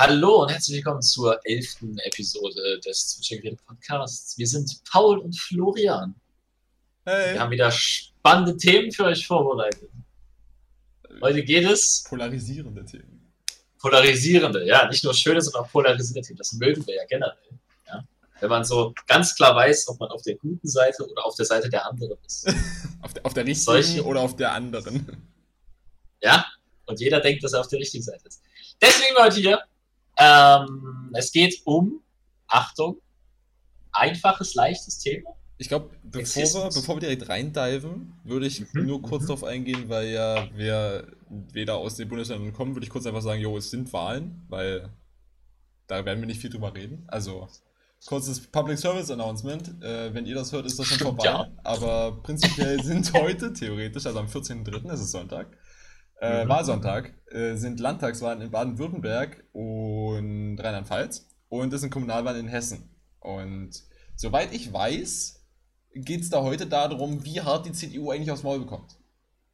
Hallo und herzlich willkommen zur elften Episode des Zwitschergeräte Podcasts. Wir sind Paul und Florian. Hey. Wir haben wieder spannende Themen für euch vorbereitet. Heute geht es Polarisierende Themen. polarisierende, ja, nicht nur schöne, sondern auch polarisierende Themen. Das mögen wir ja generell. Ja? Wenn man so ganz klar weiß, ob man auf der guten Seite oder auf der Seite der anderen ist. Auf der, auf der richtigen Solche- oder auf der anderen. Ja? Und jeder denkt, dass er auf der richtigen Seite ist. Deswegen heute hier. Ähm, es geht um, Achtung, einfaches, leichtes Thema. Ich glaube, bevor wir, bevor wir direkt reindiven, würde ich Mhm, nur kurz mhm. darauf eingehen, weil ja wir weder aus den Bundesländern kommen, würde ich kurz einfach sagen, jo, es sind Wahlen, weil da werden wir nicht viel drüber reden. Also, kurzes Public Service Announcement. Äh, wenn ihr das hört, ist das schon Stimmt, vorbei. ja. Aber prinzipiell sind heute, theoretisch, also am 14.03., das ist Sonntag, äh, Mhm. Wahlsonntag, äh, sind Landtagswahlen in Baden-Württemberg und Rheinland-Pfalz und es sind Kommunalwahlen in Hessen. Und soweit ich weiß, geht es da heute darum, wie hart die CDU eigentlich aufs Maul bekommt.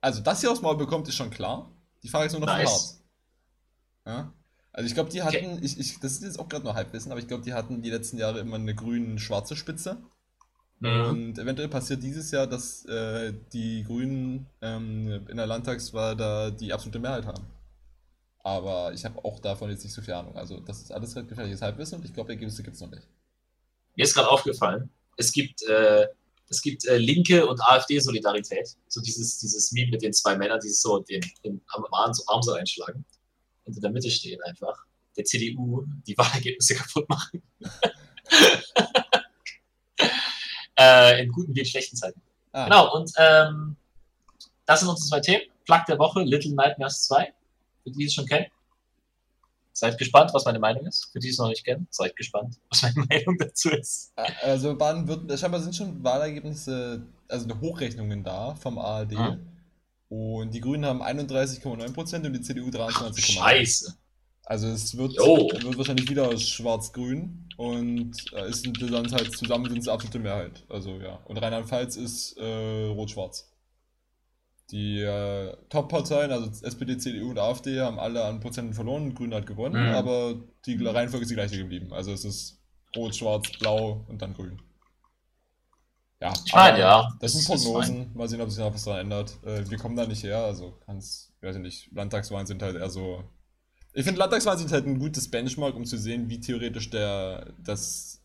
Also, dass sie aufs Maul bekommt, ist schon klar. Die Frage ist nur noch, wie hart. Ja? Also, ich glaube, die Okay. hatten, ich, ich, das ist jetzt auch gerade nur Halbwissen, aber ich glaube, die hatten die letzten Jahre immer eine grün-schwarze Spitze. Mhm. Und eventuell passiert dieses Jahr, dass äh, die Grünen ähm, in der Landtagswahl da die absolute Mehrheit haben. Aber ich habe auch davon jetzt nicht so viel Ahnung. Also, das ist alles recht gefährliches Halbwissen und ich glaube, Ergebnisse gibt es noch nicht. Mir ist gerade aufgefallen, es gibt, äh, es gibt äh, linke und AfD-Solidarität. So dieses, dieses Meme mit den zwei Männern, die so den, den am Arm, so, Arm so einschlagen und in der Mitte stehen einfach. Der CDU die Wahlergebnisse kaputt machen. äh, in guten wie in schlechten Zeiten. Ah, Genau, und ähm, das sind unsere zwei Themen. Plug der Woche, Little Nightmares 2, für die es schon kennen. Seid gespannt, was meine Meinung ist. Für die es noch nicht kennen, seid gespannt, was meine Meinung dazu ist. Also Baden-Württemberg, scheinbar sind schon Wahlergebnisse, also Hochrechnungen da vom ARD. Ah. Und die Grünen haben 31,9% und die CDU 23,9%. Scheiße. Also es wird, wird wahrscheinlich wieder schwarz-grün und äh, ist dann halt zusammen sind es absolute Mehrheit. Also ja. Und Rheinland-Pfalz ist äh, rot-schwarz. Die äh, Top-Parteien, also SPD, CDU und AfD, haben alle an Prozenten verloren, Grün hat gewonnen, Mhm. aber die Reihenfolge ist die gleiche geblieben. Also es ist rot, schwarz, blau und dann grün. Ja, aber ja, Das das sind ist Prognosen. Mal sehen, ob sich noch was daran ändert. Äh, wir kommen da nicht her, also kann's, ich weiß ich nicht, Landtagswahlen sind halt eher so. Ich finde, Landtagswahlen sind halt ein gutes Benchmark, um zu sehen, wie theoretisch der, das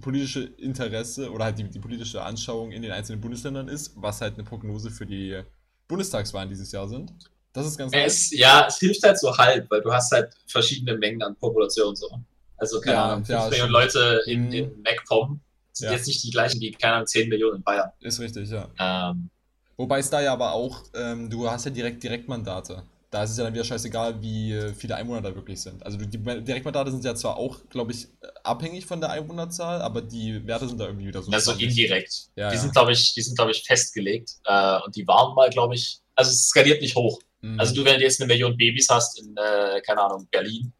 politische Interesse oder halt die, die politische Anschauung in den einzelnen Bundesländern ist, was halt eine Prognose für die Bundestagswahlen dieses Jahr sind. Das ist ganz Es, ja, es hilft halt so halb, weil du hast halt verschiedene Mengen an Population so. Also, keine Ja, Ahnung, 5 ja, Millionen. Leute in, Mhm. in MacPom sind Ja. jetzt nicht die gleichen wie, keine Ahnung, 10 Millionen in Bayern. Ist richtig, ja. Ähm, Wobei es da ja aber auch, ähm, du hast ja direkt Direktmandate. Da ist es ja dann wieder scheißegal, wie äh, viele Einwohner da wirklich sind. Also die Direktmandate sind ja zwar auch, glaube ich, äh, abhängig von der Einwohnerzahl, aber die Werte sind da irgendwie wieder so. also indirekt. Ja, die ja. sind, glaube ich, die sind, glaube ich, festgelegt. Äh, und die waren mal, glaube ich, also es skaliert nicht hoch. Mhm. Also du, wenn du jetzt eine Million Babys hast in, äh, keine Ahnung, Berlin,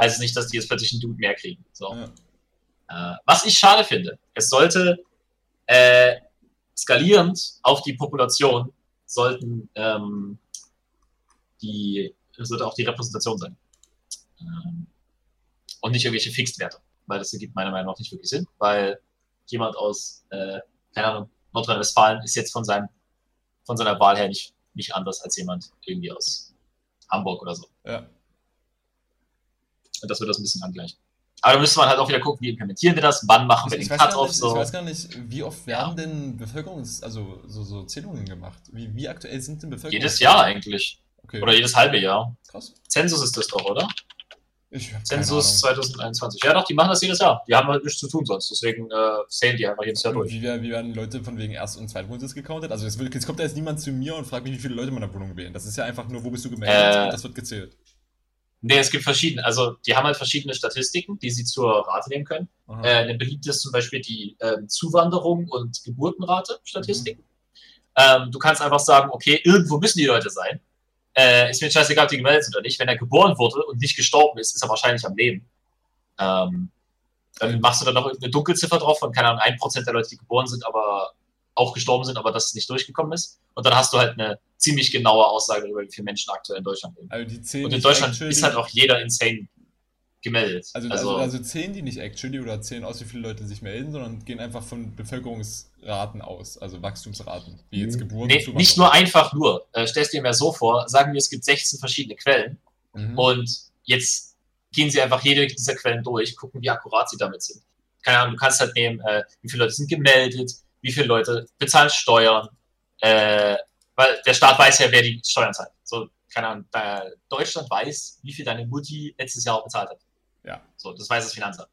heißt es nicht, dass die jetzt plötzlich einen Dude mehr kriegen. So. Ja. Äh, was ich schade finde, es sollte äh, skalierend auf die Population sollten ähm, die sollte auch die Repräsentation sein. Ähm, und nicht irgendwelche Fixedwerte, weil das ergibt meiner Meinung nach nicht wirklich Sinn, weil jemand aus, äh, keine Ahnung, Nordrhein-Westfalen ist jetzt von seinem von seiner Wahl her nicht, nicht anders als jemand irgendwie aus Hamburg oder so. ja. Und das wird das ein bisschen angleichen. Aber da müsste man halt auch wieder gucken, wie implementieren wir das, wann machen wir Ich, den Cut-Off so. ich weiß gar nicht, wie oft Ja. werden denn Bevölkerungs-, also so, so Zählungen gemacht? Wie, wie aktuell sind denn Bevölkerungs... Jedes Jahr eigentlich. Okay. Oder jedes halbe Jahr. Krass. Zensus ist das doch, oder? Ich Zensus Ahnung. 2021. Ja, doch, die machen das jedes Jahr. Die haben halt nichts zu tun sonst. Deswegen äh, zählen die einfach jedes Jahr durch. wie, wie werden Leute von wegen Erst- und Zweitwohnsitz gecountet? Also es, wird, es kommt da jetzt niemand zu mir und fragt mich, wie viele Leute in meiner Wohnung wählen. Das ist ja einfach nur, wo bist du gemeldet Äh, das wird gezählt. Nee, es gibt verschiedene. Also, die haben halt verschiedene Statistiken, die sie zur Rate nehmen können. Äh, eine beliebte ist zum Beispiel die ähm, Zuwanderung und Geburtenrate-Statistik. Ähm, du kannst einfach sagen, okay, irgendwo müssen die Leute sein. Äh, ist mir scheißegal, ob die gemeldet sind oder nicht. Wenn er geboren wurde und nicht gestorben ist, ist er wahrscheinlich am Leben. Ähm, dann machst du dann noch irgendeine Dunkelziffer drauf von, keine Ahnung, 1% der Leute, die geboren sind, aber auch gestorben sind, aber dass es nicht durchgekommen ist. Und dann hast du halt eine ziemlich genaue Aussage darüber, wie viele Menschen aktuell in Deutschland leben. Also Und in Deutschland ist halt auch jeder insane gemeldet. Also, also, also zählen die nicht actually oder zählen aus, wie viele Leute sich melden, sondern gehen einfach von Bevölkerungsraten aus, also Wachstumsraten, wie jetzt Geburten. Nee, nicht nur einfach nur. Äh, stellst dir mir so vor, sagen wir, es gibt 16 verschiedene Quellen mhm. und jetzt gehen sie einfach jede dieser Quellen durch, gucken, wie akkurat sie damit sind. Keine Ahnung, du kannst halt nehmen, äh, wie viele Leute sind gemeldet, wie viele Leute bezahlen Steuern, äh, weil der Staat weiß ja, wer die Steuern zahlt. So, keine Ahnung, Deutschland weiß, wie viel deine Mutti letztes Jahr auch bezahlt hat. Ja. So, das weiß das Finanzamt.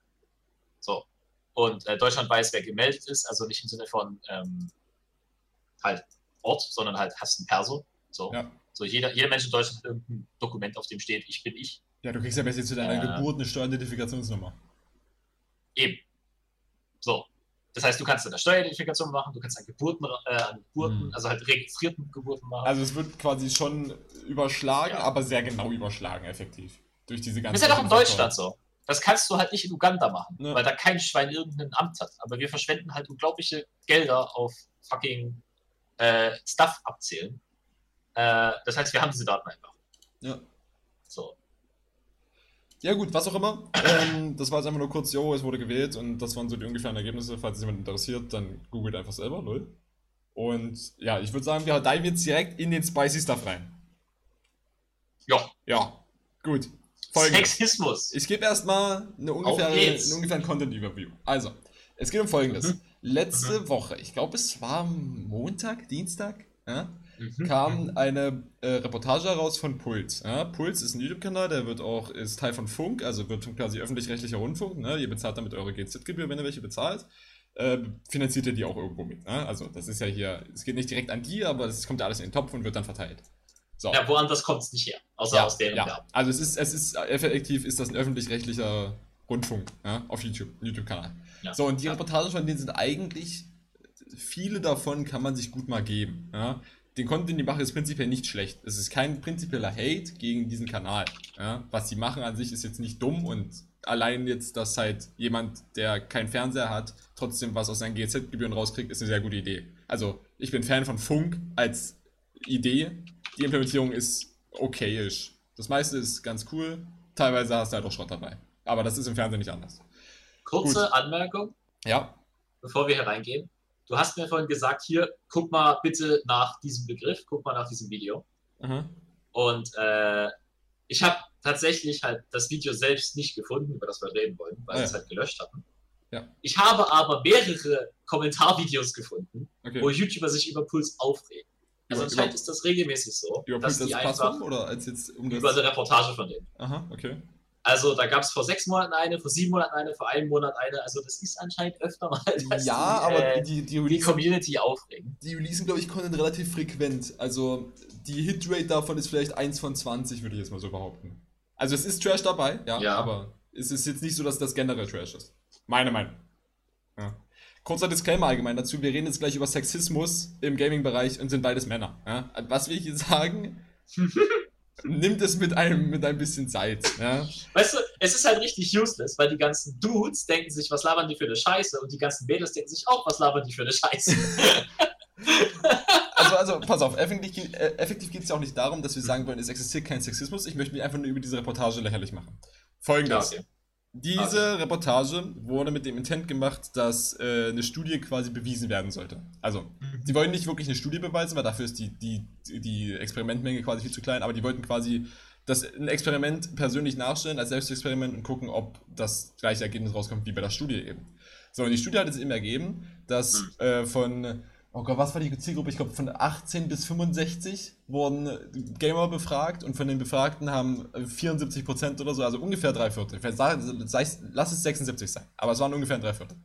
So. Und äh, Deutschland weiß, wer gemeldet ist, also nicht im Sinne von ähm, halt Ort, sondern halt hast ein Perso. So. Ja. So, jeder, jeder Mensch in Deutschland hat irgendein Dokument, auf dem steht, ich bin ich. Ja, du kriegst ja besser zu deiner äh, Geburt eine Steueridentifikationsnummer. Eben. So. Das heißt, du kannst eine Steueridentifikation machen, du kannst an Geburten, äh, an Geburten hm. also halt registrierten Geburten machen. Also es wird quasi schon überschlagen, ja. aber sehr genau überschlagen, effektiv. Durch diese ganze. Das ist ja doch in Deutschland so. Das kannst du halt nicht in Uganda machen, ja. weil da kein Schwein irgendein Amt hat. Aber wir verschwenden halt unglaubliche Gelder auf fucking äh, Stuff abzählen. Äh, das heißt, wir haben diese Daten einfach. Ja. So. Ja, gut, was auch immer. ähm, das war jetzt einfach nur kurz, yo, es wurde gewählt und das waren so die ungefähren Ergebnisse. Falls es jemand interessiert, dann googelt einfach selber, lol. Und ja, ich würde sagen, wir diven jetzt direkt in den Spicy Stuff rein. Ja. Ja, gut. Folgendes. Sexismus. Ich gebe erstmal eine ungefähre, einen ungefähren Content-Überview. Also, es geht um Folgendes. Mhm. Letzte mhm. Woche, ich glaube, es war Montag, Dienstag, ja, mhm. kam eine äh, Reportage heraus von Puls. Ja. Puls ist ein YouTube-Kanal, der wird auch, ist Teil von Funk, also wird quasi öffentlich-rechtlicher Rundfunk. Ne? Ihr bezahlt damit eure GZ-Gebühr, wenn ihr welche bezahlt. Äh, finanziert ihr die auch irgendwo mit. Ne? Also das ist ja hier, es geht nicht direkt an die, aber es kommt ja alles in den Topf und wird dann verteilt. So. Ja, woanders kommt es nicht her, außer ja, aus deren ja. Werbung. Also es ist, es ist effektiv ist das ein öffentlich-rechtlicher Rundfunk ja, auf YouTube, YouTube-Kanal. Ja. So, und die Reportagen von denen sind eigentlich, viele davon kann man sich gut mal geben. Ja den Content, den die machen, ist prinzipiell nicht schlecht. Es ist kein prinzipieller Hate gegen diesen Kanal. Ja? Was sie machen an sich ist jetzt nicht dumm und allein jetzt, dass halt jemand, der keinen Fernseher hat, trotzdem was aus seinen GZ-Gebühren rauskriegt, ist eine sehr gute Idee. Also, ich bin Fan von Funk als Idee. Die Implementierung ist okayisch. Das meiste ist ganz cool. Teilweise hast du halt auch Schrott dabei. Aber das ist im Fernsehen nicht anders. Kurze Gut. Anmerkung. Ja. Bevor wir hier reingehen. Du hast mir vorhin gesagt, hier, guck mal bitte nach diesem Begriff, guck mal nach diesem Video. Mhm. Und äh, ich habe tatsächlich halt das Video selbst nicht gefunden, über das wir reden wollen, weil ah, wir es halt gelöscht hatten. Ja. Ich habe aber mehrere Kommentarvideos gefunden, okay. wo YouTuber sich über Puls aufregen. Also anscheinend ist das regelmäßig so. Über dass Puls die einfach oder als jetzt um Über eine Reportage von denen. Aha, okay. Also da gab es vor sechs Monaten eine, vor sieben Monaten eine, vor einem Monat eine. Also das ist anscheinend öfter mal, dass ja, die, aber äh, die, die, die Community aufregen. Die releasen, glaube ich, Content relativ frequent. Also die Hitrate davon ist vielleicht 1 von 20, würde ich jetzt mal so behaupten. Also es ist Trash dabei, ja, ja. aber es ist jetzt nicht so, dass das generell Trash ist. Meine Meinung. Ja. Kurzer Disclaimer allgemein dazu, wir reden jetzt gleich über Sexismus im Gaming-Bereich und sind beides Männer. Ja? Was will ich jetzt sagen? nimmt es mit einem mit ein bisschen Zeit. Ja? Weißt du, es ist halt richtig useless, weil die ganzen Dudes denken sich, was labern die für eine Scheiße und die ganzen Mädels denken sich auch, was labern die für eine Scheiße. also, also, pass auf, effektiv, äh, effektiv geht es ja auch nicht darum, dass wir sagen wollen, es existiert kein Sexismus. Ich möchte mich einfach nur über diese Reportage lächerlich machen. Folgendes. Ja, okay. Diese okay. Reportage wurde mit dem Intent gemacht, dass äh, eine Studie quasi bewiesen werden sollte. Also, mhm. sie wollen nicht wirklich eine Studie beweisen, weil dafür ist die, die, die Experimentmenge quasi viel zu klein, aber die wollten quasi das ein Experiment persönlich nachstellen als Selbstexperiment und gucken, ob das gleiche Ergebnis rauskommt wie bei der Studie eben. So, und die Studie hat es eben ergeben, dass mhm. äh, von oh Gott, was war die Zielgruppe? Ich glaube, von 18 bis 65 wurden Gamer befragt und von den Befragten haben 74 Prozent oder so, also ungefähr drei Viertel, lass es 76 sein, aber es waren ungefähr drei Viertel,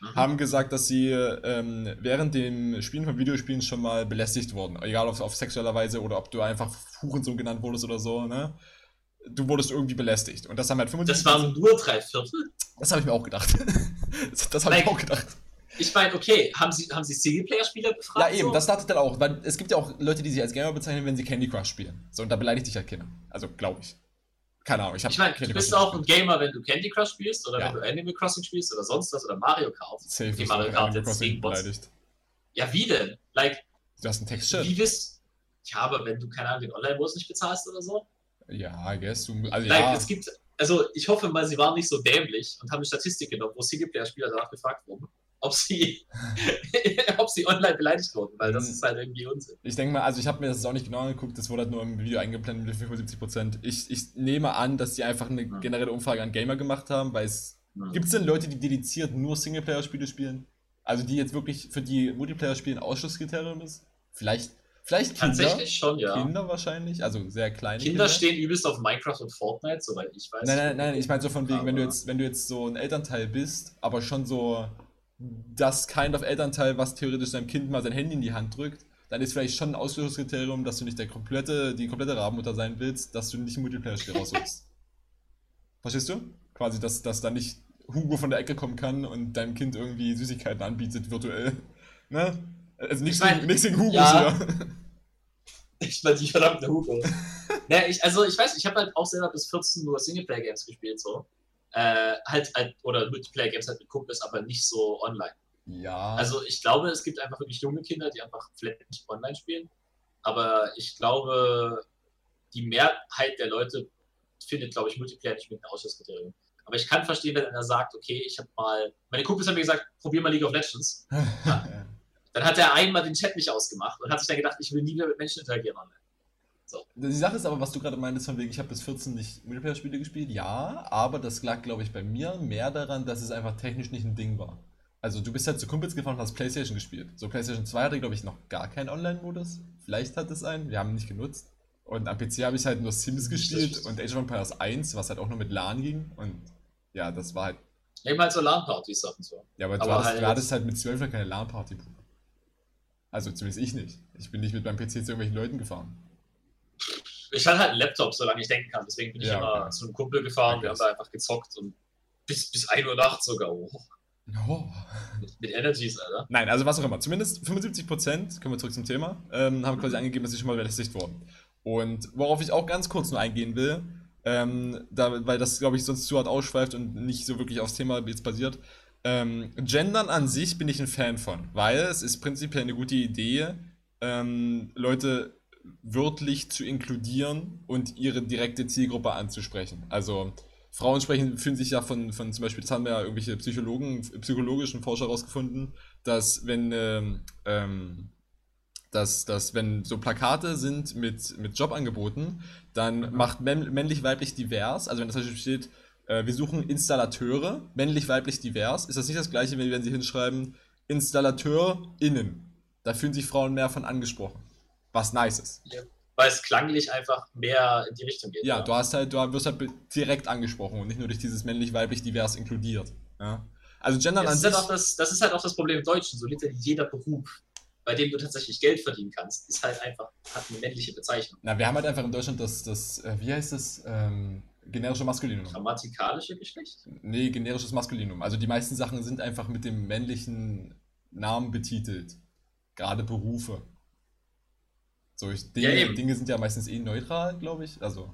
mhm. haben gesagt, dass sie ähm, während dem Spielen von Videospielen schon mal belästigt wurden. Egal ob auf sexueller Weise oder ob du einfach Hurensohn genannt wurdest oder so, ne? Du wurdest irgendwie belästigt. Und das haben halt 75 Das waren nur drei Viertel? Das habe ich mir auch gedacht. das, das habe ich auch gedacht. Ich meine, okay, haben sie, haben sie Singleplayer-Spieler befragt? Ja, eben, so? das dachte ich dann auch. Weil es gibt ja auch Leute, die sich als Gamer bezeichnen, wenn sie Candy Crush spielen. So, und da beleidigt dich halt keiner. Also, glaube ich. Keine Ahnung. Ich, ich meine, du bist auch ein Gamer, wenn du Candy Crush spielst oder ja. wenn du Animal Crossing spielst oder sonst was oder Mario Kart. Safe okay, Mario Kart jetzt gegen beleidigt. Ja, wie denn? Like, du hast einen Textchat. Wie bist Ja, aber wenn du, keine Ahnung, den Online-Modus nicht bezahlst oder so? Ja, I guess. Du, also, like, ja. es gibt also ich hoffe mal, sie waren nicht so dämlich und haben eine Statistik genommen, wo Singleplayer-Spieler danach gefragt wurden, ob sie, ob sie online beleidigt wurden, weil das Mhm. ist halt irgendwie Unsinn. Ich denke mal, also ich habe mir das auch nicht genau angeguckt, das wurde halt nur im Video eingeblendet mit 75%. Ich, ich nehme an, dass die einfach eine generelle Umfrage an Gamer gemacht haben, weil es. Gibt es denn Leute, die dediziert nur Singleplayer-Spiele spielen? Also die jetzt wirklich für die Multiplayer-Spiele ein Ausschlusskriterium ist? Vielleicht, vielleicht Kinder. Tatsächlich schon, ja. Kinder wahrscheinlich, also sehr kleine Kinder stehen übelst auf Minecraft und Fortnite, soweit ich weiß. Nein, nein, nein, ich meine so von wegen, wenn du jetzt, wenn du jetzt so ein Elternteil bist, aber schon so das kind of Elternteil, was theoretisch deinem Kind mal sein Handy in die Hand drückt, dann ist vielleicht schon ein Ausschlusskriterium, dass du nicht der komplette, die komplette Rabenmutter sein willst, dass du nicht ein Multiplayer-Spiel rausholst. Verstehst du? Quasi, dass, dass da nicht Hugo von der Ecke kommen kann und deinem Kind irgendwie Süßigkeiten anbietet, virtuell. Ne? Also nichts Ich mein, gegen, nichts gegen Hugos, ja. ja. Ich war die verdammte Hugo. ja, ich, also ich weiß, ich habe halt auch selber bis 14 nur Singleplayer-Games gespielt, so. Äh, halt, halt, oder Multiplayer-Games halt mit Kumpels, aber nicht so online. Ja. Also ich glaube, es gibt einfach wirklich junge Kinder, die einfach nicht online spielen. Aber ich glaube, die Mehrheit der Leute findet, glaube ich, Multiplayer nicht mit einem Ausschlusskriterium. Aber ich kann verstehen, wenn einer sagt, okay, ich habe mal, meine Kumpels haben mir gesagt, probier mal League of Legends. Dann hat er einmal den Chat nicht ausgemacht und hat sich dann gedacht, ich will nie mehr mit Menschen interagieren online. Die Sache ist aber, was du gerade meintest, von wegen, ich habe bis 14 nicht Multiplayer-Spiele gespielt, ja, aber das lag, glaube ich, bei mir mehr daran, dass es einfach technisch nicht ein Ding war. Also du bist halt zu Kumpels gefahren und hast Playstation gespielt. So Playstation 2 hatte, glaube ich, noch gar keinen Online-Modus. Vielleicht hat es einen, wir haben ihn nicht genutzt. Und am PC habe ich halt nur Sims gespielt und Age of Empires 1, was halt auch nur mit LAN ging. Und ja, das war halt. Eben halt so LAN-Partys und so. Ja, aber, du, Aber hattest, halt- du hattest halt mit 12 keine LAN-Party. Also zumindest ich nicht. Ich bin nicht mit meinem PC zu irgendwelchen Leuten gefahren. Ich hatte halt einen Laptop, solange ich denken kann. Deswegen bin ich Ja, immer okay. zu einem Kumpel gefahren, Okay. wir haben da einfach gezockt und bis, bis 1 Uhr nachts sogar. Oh, Oh. mit, Energies, Alter. Nein, also was auch immer. Zumindest 75%, kommen wir zurück zum Thema, ähm, haben quasi angegeben, dass sie schon mal belästigt wurden. Und worauf ich auch ganz kurz nur eingehen will, ähm, da, weil das, glaube ich, sonst zu hart ausschweift und nicht so wirklich aufs Thema jetzt basiert. Ähm, Gendern an sich bin ich ein Fan von, weil es ist prinzipiell eine gute Idee, ähm, Leute wörtlich zu inkludieren und ihre direkte Zielgruppe anzusprechen. Also Frauen sprechen, fühlen sich ja von, von zum Beispiel, das haben ja irgendwelche Psychologen, psychologischen Forscher herausgefunden, dass wenn, ähm, ähm, dass, dass wenn so Plakate sind mit, mit Jobangeboten, dann macht männ- männlich-weiblich divers, also wenn das zum Beispiel steht, äh, wir suchen Installateure, männlich-weiblich divers, ist das nicht das gleiche, wenn, wenn sie hinschreiben, InstallateurInnen. Da fühlen sich Frauen mehr von angesprochen. Was nice ist. Weil es klanglich einfach mehr in die Richtung geht. Ja, du hast halt, du wirst halt direkt angesprochen und nicht nur durch dieses männlich-weiblich divers inkludiert. Ja? Also Gendern das, an ist sich. halt auch das, das ist halt auch das Problem im Deutschen. So literally jeder Beruf, bei dem du tatsächlich Geld verdienen kannst, ist halt einfach, hat eine männliche Bezeichnung. Na, wir haben halt einfach in Deutschland das, das äh, wie heißt das, ähm, generische Maskulinum. Grammatikalische Geschlecht? Nee, generisches Maskulinum. Also die meisten Sachen sind einfach mit dem männlichen Namen betitelt. Gerade Berufe. So, ich, Dinge, Ja. Dinge sind ja meistens eh neutral, glaube ich. Also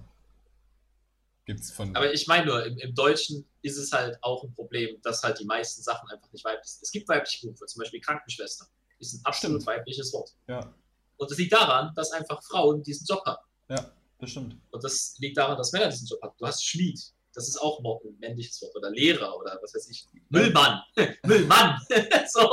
gibt's von. Aber ich meine nur, im, im Deutschen ist es halt auch ein Problem, dass halt die meisten Sachen einfach nicht weiblich sind. Es gibt weibliche Berufe, zum Beispiel Krankenschwester. Ist ein absolut Stimmt. weibliches Wort. ja, Und das liegt daran, dass einfach Frauen diesen Job haben. ja, das stimmt. Und das liegt daran, dass Männer diesen Job haben. Du hast Schmied. Das ist auch ein männliches Wort. Oder Lehrer oder was weiß ich. Müllmann. Müllmann. so.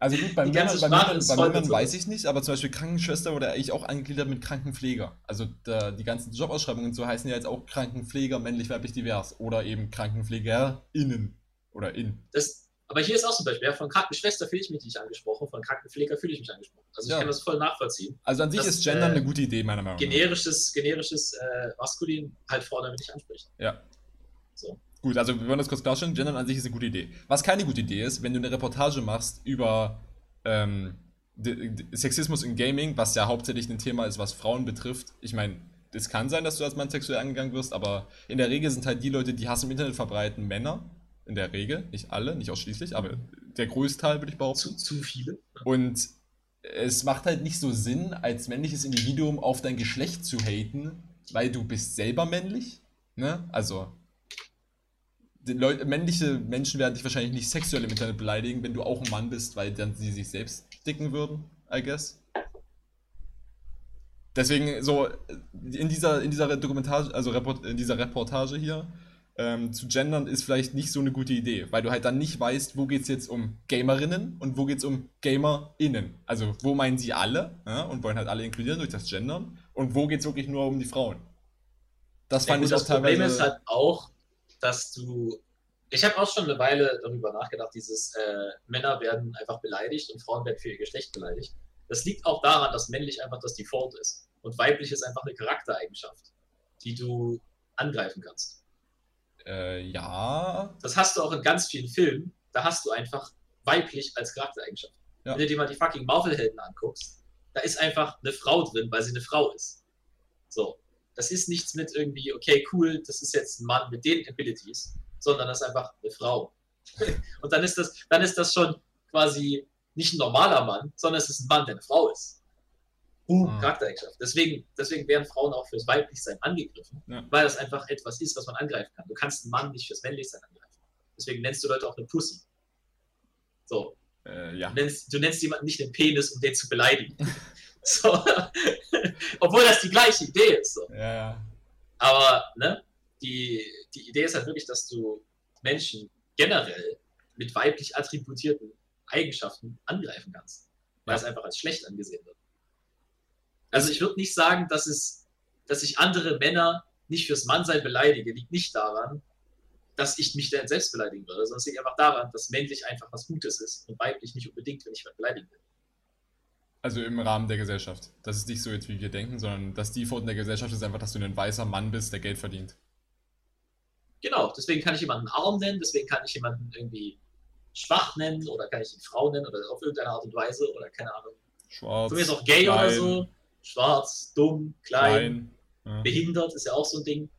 Also gut, bei Männern, bei Männern, bei Männern weiß ich nicht, aber zum Beispiel Krankenschwester wurde eigentlich auch angegliedert mit Krankenpfleger. Also da, die ganzen Jobausschreibungen und so heißen ja jetzt auch Krankenpfleger, männlich, weiblich, divers. Oder eben KrankenpflegerInnen. Oder in. Das, aber hier ist auch zum Beispiel, ja, von Krankenschwester fühle ich mich nicht angesprochen, von Krankenpfleger fühle ich mich angesprochen. Also ich Ja. kann das voll nachvollziehen. Also an sich ist Gender äh, eine gute Idee, meiner Meinung nach. Generisches, generisches äh, Maskulin halt damit nicht anspricht. Ja. So. Gut, also wir wollen das kurz klarstellen. Gendern an sich ist eine gute Idee. Was keine gute Idee ist, wenn du eine Reportage machst über ähm, Sexismus in Gaming, was ja hauptsächlich ein Thema ist, was Frauen betrifft. Ich meine, es kann sein, dass du als Mann sexuell angegangen wirst, aber in der Regel sind halt die Leute, die Hass im Internet verbreiten, Männer. In der Regel, nicht alle, nicht ausschließlich, aber der größte Teil würde ich behaupten. Zu, zu viele. Und es macht halt nicht so Sinn, als männliches Individuum auf dein Geschlecht zu haten, weil du bist selber männlich. Ne? Also, Leute, männliche Menschen werden dich wahrscheinlich nicht sexuell im Internet beleidigen, wenn du auch ein Mann bist, weil dann sie sich selbst dicken würden, I guess. Deswegen so in dieser, in dieser Dokumentage, also Report, in dieser Reportage hier, ähm, zu gendern ist vielleicht nicht so eine gute Idee, weil du halt dann nicht weißt, wo geht es jetzt um Gamerinnen und wo geht es um GamerInnen. Also wo meinen sie alle ja, und wollen halt alle inkludieren durch das Gendern und wo geht es wirklich nur um die Frauen. Das fand ja, ich auch das teilweise... Das Problem ist halt auch, dass du... Ich habe auch schon eine Weile darüber nachgedacht, dieses äh, Männer werden einfach beleidigt und Frauen werden für ihr Geschlecht beleidigt. Das liegt auch daran, dass männlich einfach das Default ist und weiblich ist einfach eine Charaktereigenschaft, die du angreifen kannst. Äh, ja. Das hast du auch in ganz vielen Filmen. Da hast du einfach weiblich als Charaktereigenschaft. Ja. Wenn du dir mal die fucking Marvel-Helden anguckst, da ist einfach eine Frau drin, weil sie eine Frau ist. So. Das ist nichts mit irgendwie, okay, cool, das ist jetzt ein Mann mit den Abilities, sondern das ist einfach eine Frau. Und dann ist das, dann ist das schon quasi nicht ein normaler Mann, sondern es ist ein Mann, der eine Frau ist. Boom, ah. Charaktereigenschaft. Deswegen, deswegen werden Frauen auch fürs Weiblichsein angegriffen, ja. weil das einfach etwas ist, was man angreifen kann. Du kannst einen Mann nicht fürs Männlichsein angreifen. Deswegen nennst du Leute auch eine Pussy. So. Äh, ja. du, nennst, du nennst jemanden nicht einen Penis, um den zu beleidigen. so. Obwohl das die gleiche Idee ist. So. Ja. Aber ne, die, die Idee ist halt wirklich, dass du Menschen generell mit weiblich attributierten Eigenschaften angreifen kannst. Weil es einfach als schlecht angesehen wird. Also ich würde nicht sagen, dass es, dass ich andere Männer nicht fürs Mannsein beleidige, liegt nicht daran, dass ich mich dann selbst beleidigen würde, sondern es liegt einfach daran, dass männlich einfach was Gutes ist und weiblich nicht unbedingt, wenn ich was beleidigen will. Also im Rahmen der Gesellschaft. Das ist nicht so jetzt, wie wir denken, sondern das Default in der Gesellschaft ist einfach, dass du ein weißer Mann bist, der Geld verdient. Genau, deswegen kann ich jemanden arm nennen, deswegen kann ich jemanden irgendwie schwach nennen oder kann ich ihn Frau nennen oder auf irgendeine Art und Weise oder keine Ahnung. Schwarz. Für mich ist auch gay klein. oder so schwarz, dumm, klein, klein. Ja. behindert, ist ja auch so ein Ding.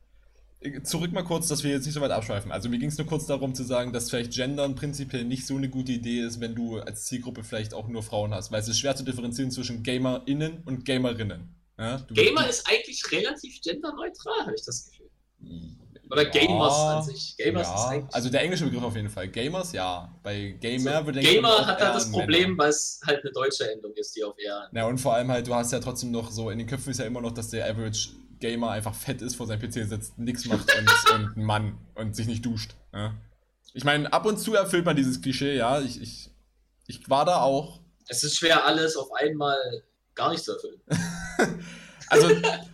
Zurück mal kurz, dass wir jetzt nicht so weit abschweifen. Also mir ging es nur kurz darum zu sagen, dass vielleicht Gendern prinzipiell nicht so eine gute Idee ist, wenn du als Zielgruppe vielleicht auch nur Frauen hast, weil es ist schwer zu differenzieren zwischen GamerInnen und Gamerinnen. Ja, Gamer ist eigentlich relativ genderneutral, habe ich das Gefühl. Oder ja, Gamers an sich. Gamers ja. ist eigentlich. Also der englische Begriff auf jeden Fall. Gamers, ja. Bei Gamer also, würde ich Gamer hat halt das Problem, weil es halt eine deutsche Endung ist, die auf R. Ja, und vor allem halt, du hast ja trotzdem noch so, in den Köpfen ist ja immer noch, dass der Average Gamer einfach fett ist, vor seinem PC sitzt, nichts macht und, und ein Mann und sich nicht duscht. Ja. Ich meine, ab und zu erfüllt man dieses Klischee, ja. Ich, ich, ich war da auch. Es ist schwer, alles auf einmal gar nicht zu erfüllen. Also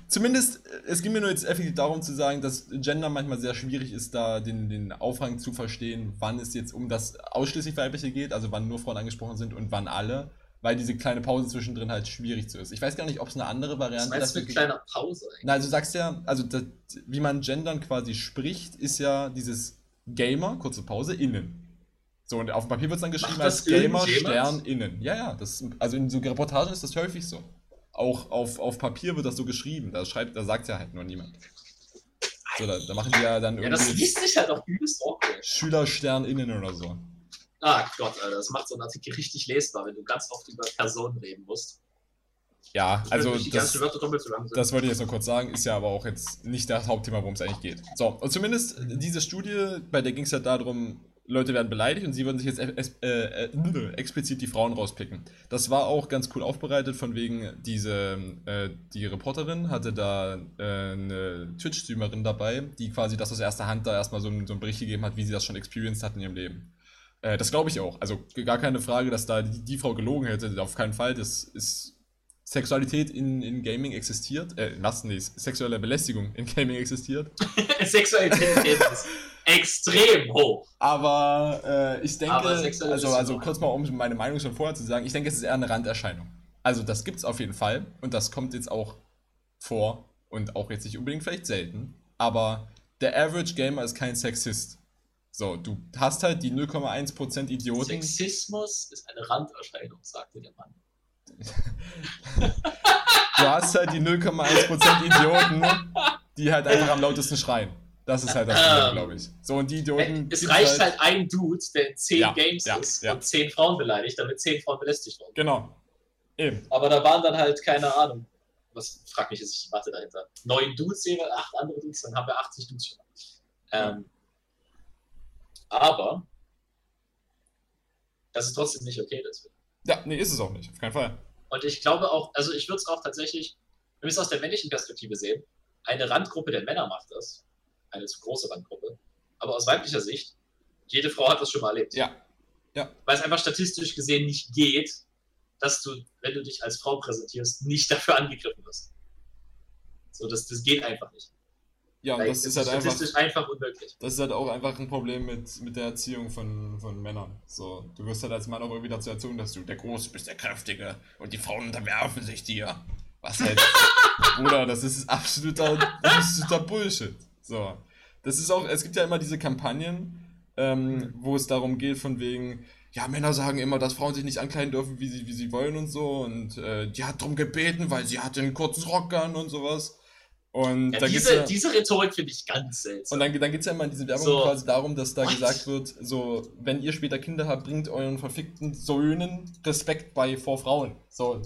zumindest, es ging mir nur jetzt effektiv darum zu sagen, dass Gender manchmal sehr schwierig ist, da den, den Aufrang zu verstehen, wann es jetzt um das ausschließlich Weibliche geht, also wann nur Frauen angesprochen sind und wann alle, weil diese kleine Pause zwischendrin halt schwierig zu ist. Ich weiß gar nicht, ob es eine andere Variante ist. Was du mit kleiner Pause eigentlich? Na, also du sagst ja, also das, wie man Gendern quasi spricht, ist ja dieses Gamer, kurze Pause, innen. So, und auf dem Papier wird es dann geschrieben als Gamer, Stern, innen. Ja, ja, das, also in so Reportagen ist das häufig so auch auf, auf Papier wird das so geschrieben. Da schreibt, da sagt ja halt nur niemand. So, da, da machen die ja dann irgendwie. Ja, das liest sich halt auch übelst awkward. SchülersternInnen oder so. Ah Gott, Alter, das macht so einen Artikel richtig lesbar, wenn du ganz oft über Personen reden musst. Ja, also das, das wollte ich jetzt nur kurz sagen, ist ja aber auch jetzt nicht das Hauptthema, worum es eigentlich geht. So, und zumindest diese Studie, bei der ging es ja darum, Leute werden beleidigt und sie würden sich jetzt äh, äh, explizit die Frauen rauspicken. Das war auch ganz cool aufbereitet, von wegen diese, äh, die Reporterin hatte da äh, eine Twitch-Streamerin dabei, die quasi das aus erster Hand da erstmal so, so einen Bericht gegeben hat, wie sie das schon experienced hat in ihrem Leben. Äh, das glaube ich auch. Also gar keine Frage, dass da die, die, Frau gelogen hätte, auf keinen Fall. Das ist Sexualität in, in Gaming existiert. Äh, was? Nee, sexuelle Belästigung in Gaming existiert. Sexualität ist extrem hoch. Aber äh, ich denke, also, also kurz mal, um meine Meinung schon vorher zu sagen, ich denke, es ist eher eine Randerscheinung. Also das gibt es auf jeden Fall und das kommt jetzt auch vor und auch jetzt nicht unbedingt vielleicht selten, aber der Average Gamer ist kein Sexist. So, du hast halt die 0,1% Idioten. Sexismus ist eine Randerscheinung, sagte der Mann. du hast halt die 0,1% Idioten, die halt einfach am lautesten schreien. Das ist halt das Problem, ähm, glaube ich. So, und die Idioten. Es reicht halt, halt ein Dude, der in 10 ja, Games ja, ist ja. und 10 Frauen beleidigt, damit 10 Frauen belästigt wurden. Genau. Eben. Aber da waren dann halt, keine Ahnung, was frag mich jetzt, ich warte dahinter. Neun Dudes, acht andere Dudes, dann haben wir 80 Dudes schon. Ähm, aber das ist trotzdem nicht okay, deswegen. Ja, nee, ist es auch nicht, auf keinen Fall. Und ich glaube auch, also ich würde es auch tatsächlich wir es aus der männlichen Perspektive sehen, eine Randgruppe der Männer macht das, eine zu große Randgruppe, aber aus weiblicher Sicht, jede Frau hat das schon mal erlebt. Ja. Ja. Weil es einfach statistisch gesehen nicht geht, dass du, wenn du dich als Frau präsentierst, nicht dafür angegriffen wirst. So, das, das geht einfach nicht. Ja, und Weil das es ist halt einfach. einfach unmöglich. Das ist halt auch einfach ein Problem mit, mit der Erziehung von, von Männern. So, du wirst halt als Mann auch irgendwie dazu erzogen, dass du der Große bist, der Kräftige und die Frauen unterwerfen sich dir. Was halt, Bruder, das ist absoluter, absoluter Bullshit. So, das ist auch, es gibt ja immer diese Kampagnen, ähm, wo es darum geht, von wegen, ja, Männer sagen immer, dass Frauen sich nicht ankleiden dürfen, wie sie, wie sie wollen und so. Und äh, die hat drum gebeten, weil sie hatte einen kurzen Rock an und sowas. Und Ja, diese, ja, diese Rhetorik finde ich ganz seltsam. und dann, dann geht es ja immer in diesen Werbung So. quasi darum, dass da What? gesagt wird, so, wenn ihr später Kinder habt, bringt euren verfickten Söhnen Respekt bei vor Frauen. So,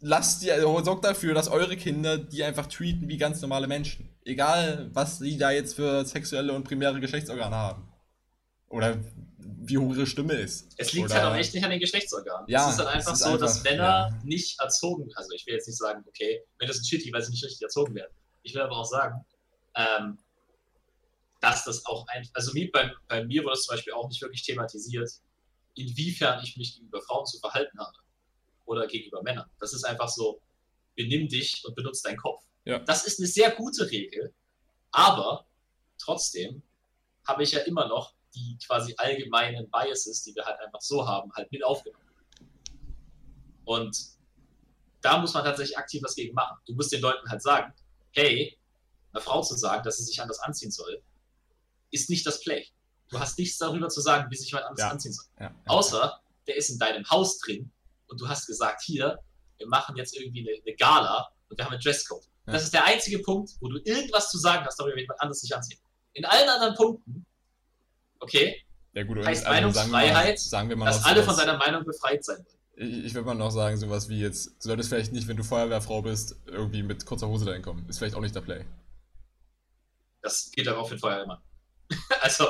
lasst die, also sorgt dafür, dass eure Kinder die einfach treaten wie ganz normale Menschen. Egal, was sie da jetzt für sexuelle und primäre Geschlechtsorgane haben. Oder wie hoch ihre Stimme ist. Es liegt Oder, halt auch echt nicht an den Geschlechtsorganen. Ja, es ist halt einfach ist so, dass einfach- Männer ja. nicht erzogen, also ich will jetzt nicht sagen, okay, Männer sind shitty, weil sie nicht richtig erzogen werden. Ich will aber auch sagen, ähm, dass das auch ein, also wie bei, bei mir wurde es zum Beispiel auch nicht wirklich thematisiert, inwiefern ich mich gegenüber Frauen zu verhalten habe oder gegenüber Männern. Das ist einfach so, benimm dich und benutze deinen Kopf. Ja. Das ist eine sehr gute Regel, aber trotzdem habe ich ja immer noch die quasi allgemeinen Biases, die wir halt einfach so haben, halt mit aufgenommen. Und da muss man tatsächlich aktiv was gegen machen. Du musst den Leuten halt sagen, hey, einer Frau zu sagen, dass sie sich anders anziehen soll, ist nicht das Play. Du hast nichts darüber zu sagen, wie sich jemand anders Ja. anziehen soll. Ja. Außer, der ist in deinem Haus drin und du hast gesagt, hier, wir machen jetzt irgendwie eine, eine Gala und wir haben einen Dresscode. Ja. Das ist der einzige Punkt, wo du irgendwas zu sagen hast, darüber, wie jemand anders sich anzieht. In allen anderen Punkten, okay, ja gut, heißt also sagen wir mal- Meinungsfreiheit, sagen wir mal dass alle von seiner Meinung befreit sein wollen. Ich, ich würde mal noch sagen, sowas wie jetzt, du solltest vielleicht nicht, wenn du Feuerwehrfrau bist, irgendwie mit kurzer Hose dahin kommen. Ist vielleicht auch nicht der Play. Das geht aber auch für den Feuerwehrmann. also,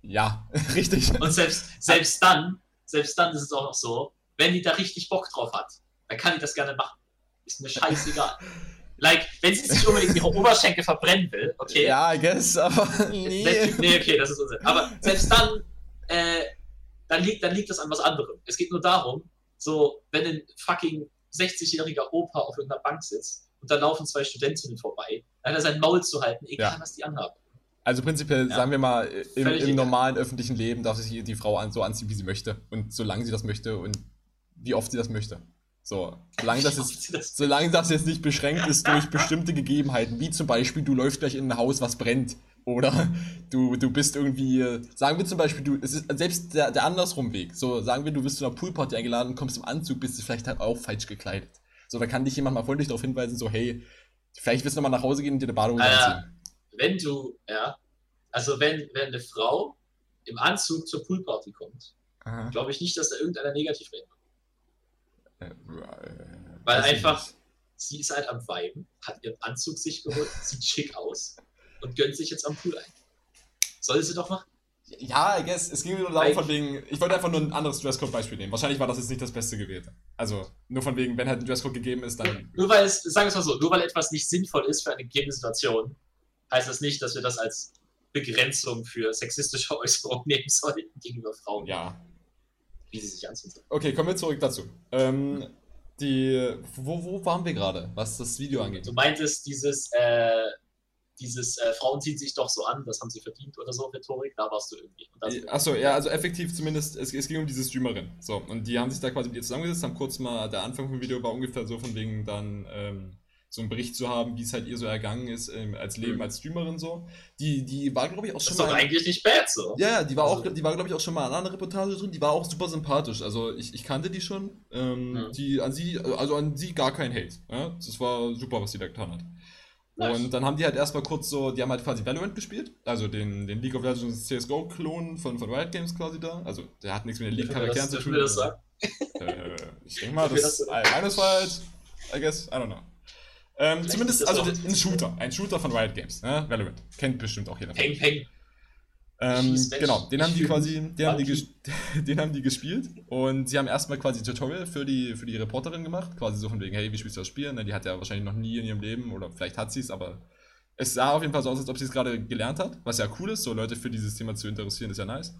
Ja, richtig. und selbst, selbst dann, selbst dann ist es auch noch so, wenn die da richtig Bock drauf hat, dann kann die das gerne machen. Ist mir scheißegal. like, wenn sie sich unbedingt ihre Oberschenkel verbrennen will, okay, Ja, I guess, aber nee. Selbst, nee, okay, das ist Unsinn. Aber selbst dann, äh, dann, liegt, dann liegt das an was anderem. Es geht nur darum, so, wenn ein fucking 60-jähriger Opa auf irgendeiner Bank sitzt und da laufen zwei Studentinnen vorbei, dann hat er sein Maul zu halten, egal Ja. was die anhaben. Also prinzipiell, Ja. sagen wir mal, im, im normalen öffentlichen Leben darf sich die Frau an, so anziehen, wie sie möchte. Und solange sie das möchte und wie oft sie das möchte. So, solange das jetzt, das- solange das jetzt nicht beschränkt ist durch bestimmte Gegebenheiten, wie zum Beispiel, du läufst gleich in ein Haus, was brennt. Oder du, du bist irgendwie, sagen wir zum Beispiel, du, es ist selbst der, der andersrum Weg. So, sagen wir, du bist zu einer Poolparty eingeladen und kommst im Anzug, bist du vielleicht halt auch falsch gekleidet. So, da kann dich jemand mal freundlich darauf hinweisen, so, hey, vielleicht willst du noch mal nach Hause gehen und dir eine Badehose Alter. anziehen. Wenn du, ja, also wenn, wenn eine Frau im Anzug zur Poolparty kommt, glaube ich nicht, dass da irgendeiner negativ wird. Äh, äh, Weil einfach-. Sie ist halt am Weiben, hat ihren Anzug sich geholt, sieht schick aus und gönnt sich jetzt am Pool ein. Soll sie doch machen? Ja, I guess. Es ging nur darum, von wegen. Ich wollte einfach nur ein anderes Dresscode-Beispiel nehmen. Wahrscheinlich war das jetzt nicht das beste gewählte. Also, nur von wegen, wenn halt ein Dresscode gegeben ist, dann. Nur weil es, sagen wir es mal so, nur weil etwas nicht sinnvoll ist für eine gegebene Situation, heißt das nicht, dass wir das als Begrenzung für sexistische Äußerungen nehmen sollten gegenüber Frauen, Ja. wie sie sich anziehen sollen. Okay, kommen wir zurück dazu. Ähm, die. Wo, wo waren wir gerade, was das Video angeht? Du meintest dieses, äh, dieses äh, Frauen ziehen sich doch so an, das haben sie verdient oder so, Rhetorik, da warst du irgendwie. Das, Achso, ja, also effektiv zumindest, es, es ging um diese Streamerin. So, und die haben sich da quasi mit ihr zusammengesetzt, haben kurz mal, der Anfang vom Video war ungefähr so von wegen dann ähm, so einen Bericht zu haben, wie es halt ihr so ergangen ist ähm, als Leben Mhm. als Streamerin so. Die, die war, glaube ich, auch das schon ist doch mal. eigentlich nicht bad so. Ja, die war Also- auch, die war, glaube ich, auch schon mal in einer anderen Reportage drin. Die war auch super sympathisch. Also ich, ich kannte die schon. Ähm, Ja. Die an sie, also an sie gar kein Hate. Ja? Das war super, was sie da getan hat. Nice. Und dann haben die halt erstmal kurz so, die haben halt quasi Valorant gespielt, also den, den League of Legends CSGO-Klon von, von Riot Games quasi da. Also der hat nichts mit den League-Charakteren zu tun. das sagen? Äh, ich denke mal, das ist Meinungsfreiheit, I guess, I don't know. Ähm, zumindest, also ein Shooter, ein Shooter von Riot Games, ne? Valorant. Kennt bestimmt auch jeder. Peng, peng. Ähm, genau, den haben die quasi, den haben die, den haben die gespielt und sie haben erstmal quasi ein Tutorial für die, für die Reporterin gemacht, quasi so von wegen, hey, wie spielst du das Spiel? Ne, die hat ja wahrscheinlich noch nie in ihrem Leben oder vielleicht hat sie es, aber es sah auf jeden Fall so aus, als ob sie es gerade gelernt hat, was ja cool ist, so Leute für dieses Thema zu interessieren, ist ja nice.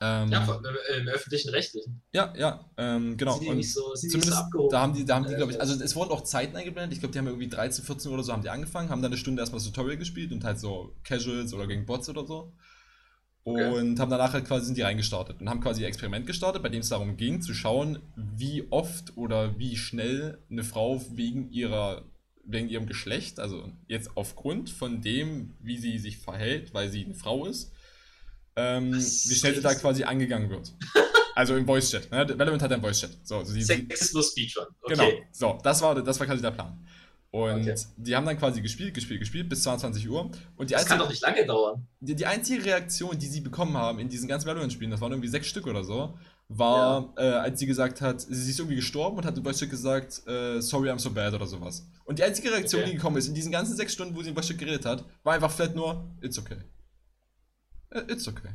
Ähm, Ja, vor- im öffentlichen Rechtlichen. ja, ja, ähm, genau. Sind die nicht so, sind die nicht so Zumindest, da haben die, da haben die, Äh, glaube ich, also es wurden auch Zeiten eingeblendet. Ich glaube, die haben irgendwie 13, 14 oder so haben die angefangen, haben dann eine Stunde erstmal das Tutorial gespielt und halt so Casuals oder gegen Bots oder so. Okay. Und haben danach halt quasi sind die reingestartet und haben quasi ein Experiment gestartet, bei dem es darum ging, zu schauen, wie oft oder wie schnell eine Frau wegen ihrer wegen ihrem Geschlecht, also jetzt aufgrund von dem, wie sie sich verhält, weil sie eine Frau ist, ähm, wie schnell sie da quasi angegangen wird. Also im Voice-Chat. Ne? Valorant hat einen Voice-Chat. So, also sie, Sexismus Speedrun. Okay. Genau, so, das war, das war quasi der Plan. Und Okay. die haben dann quasi gespielt, gespielt, gespielt bis 22 Uhr. Und die Das kann einzige, doch nicht lange dauern. die, die einzige Reaktion, die sie bekommen haben in diesen ganzen Valorant-Spielen, das waren irgendwie sechs Stück oder so, war, äh, als sie gesagt hat, sie ist irgendwie gestorben und hat im Voice-Chat gesagt, äh, sorry, I'm so bad oder sowas. Und die einzige Reaktion, Okay. die gekommen ist in diesen ganzen sechs Stunden, wo sie im Voice-Chat geredet hat, war einfach flat nur, it's okay. Äh, It's okay.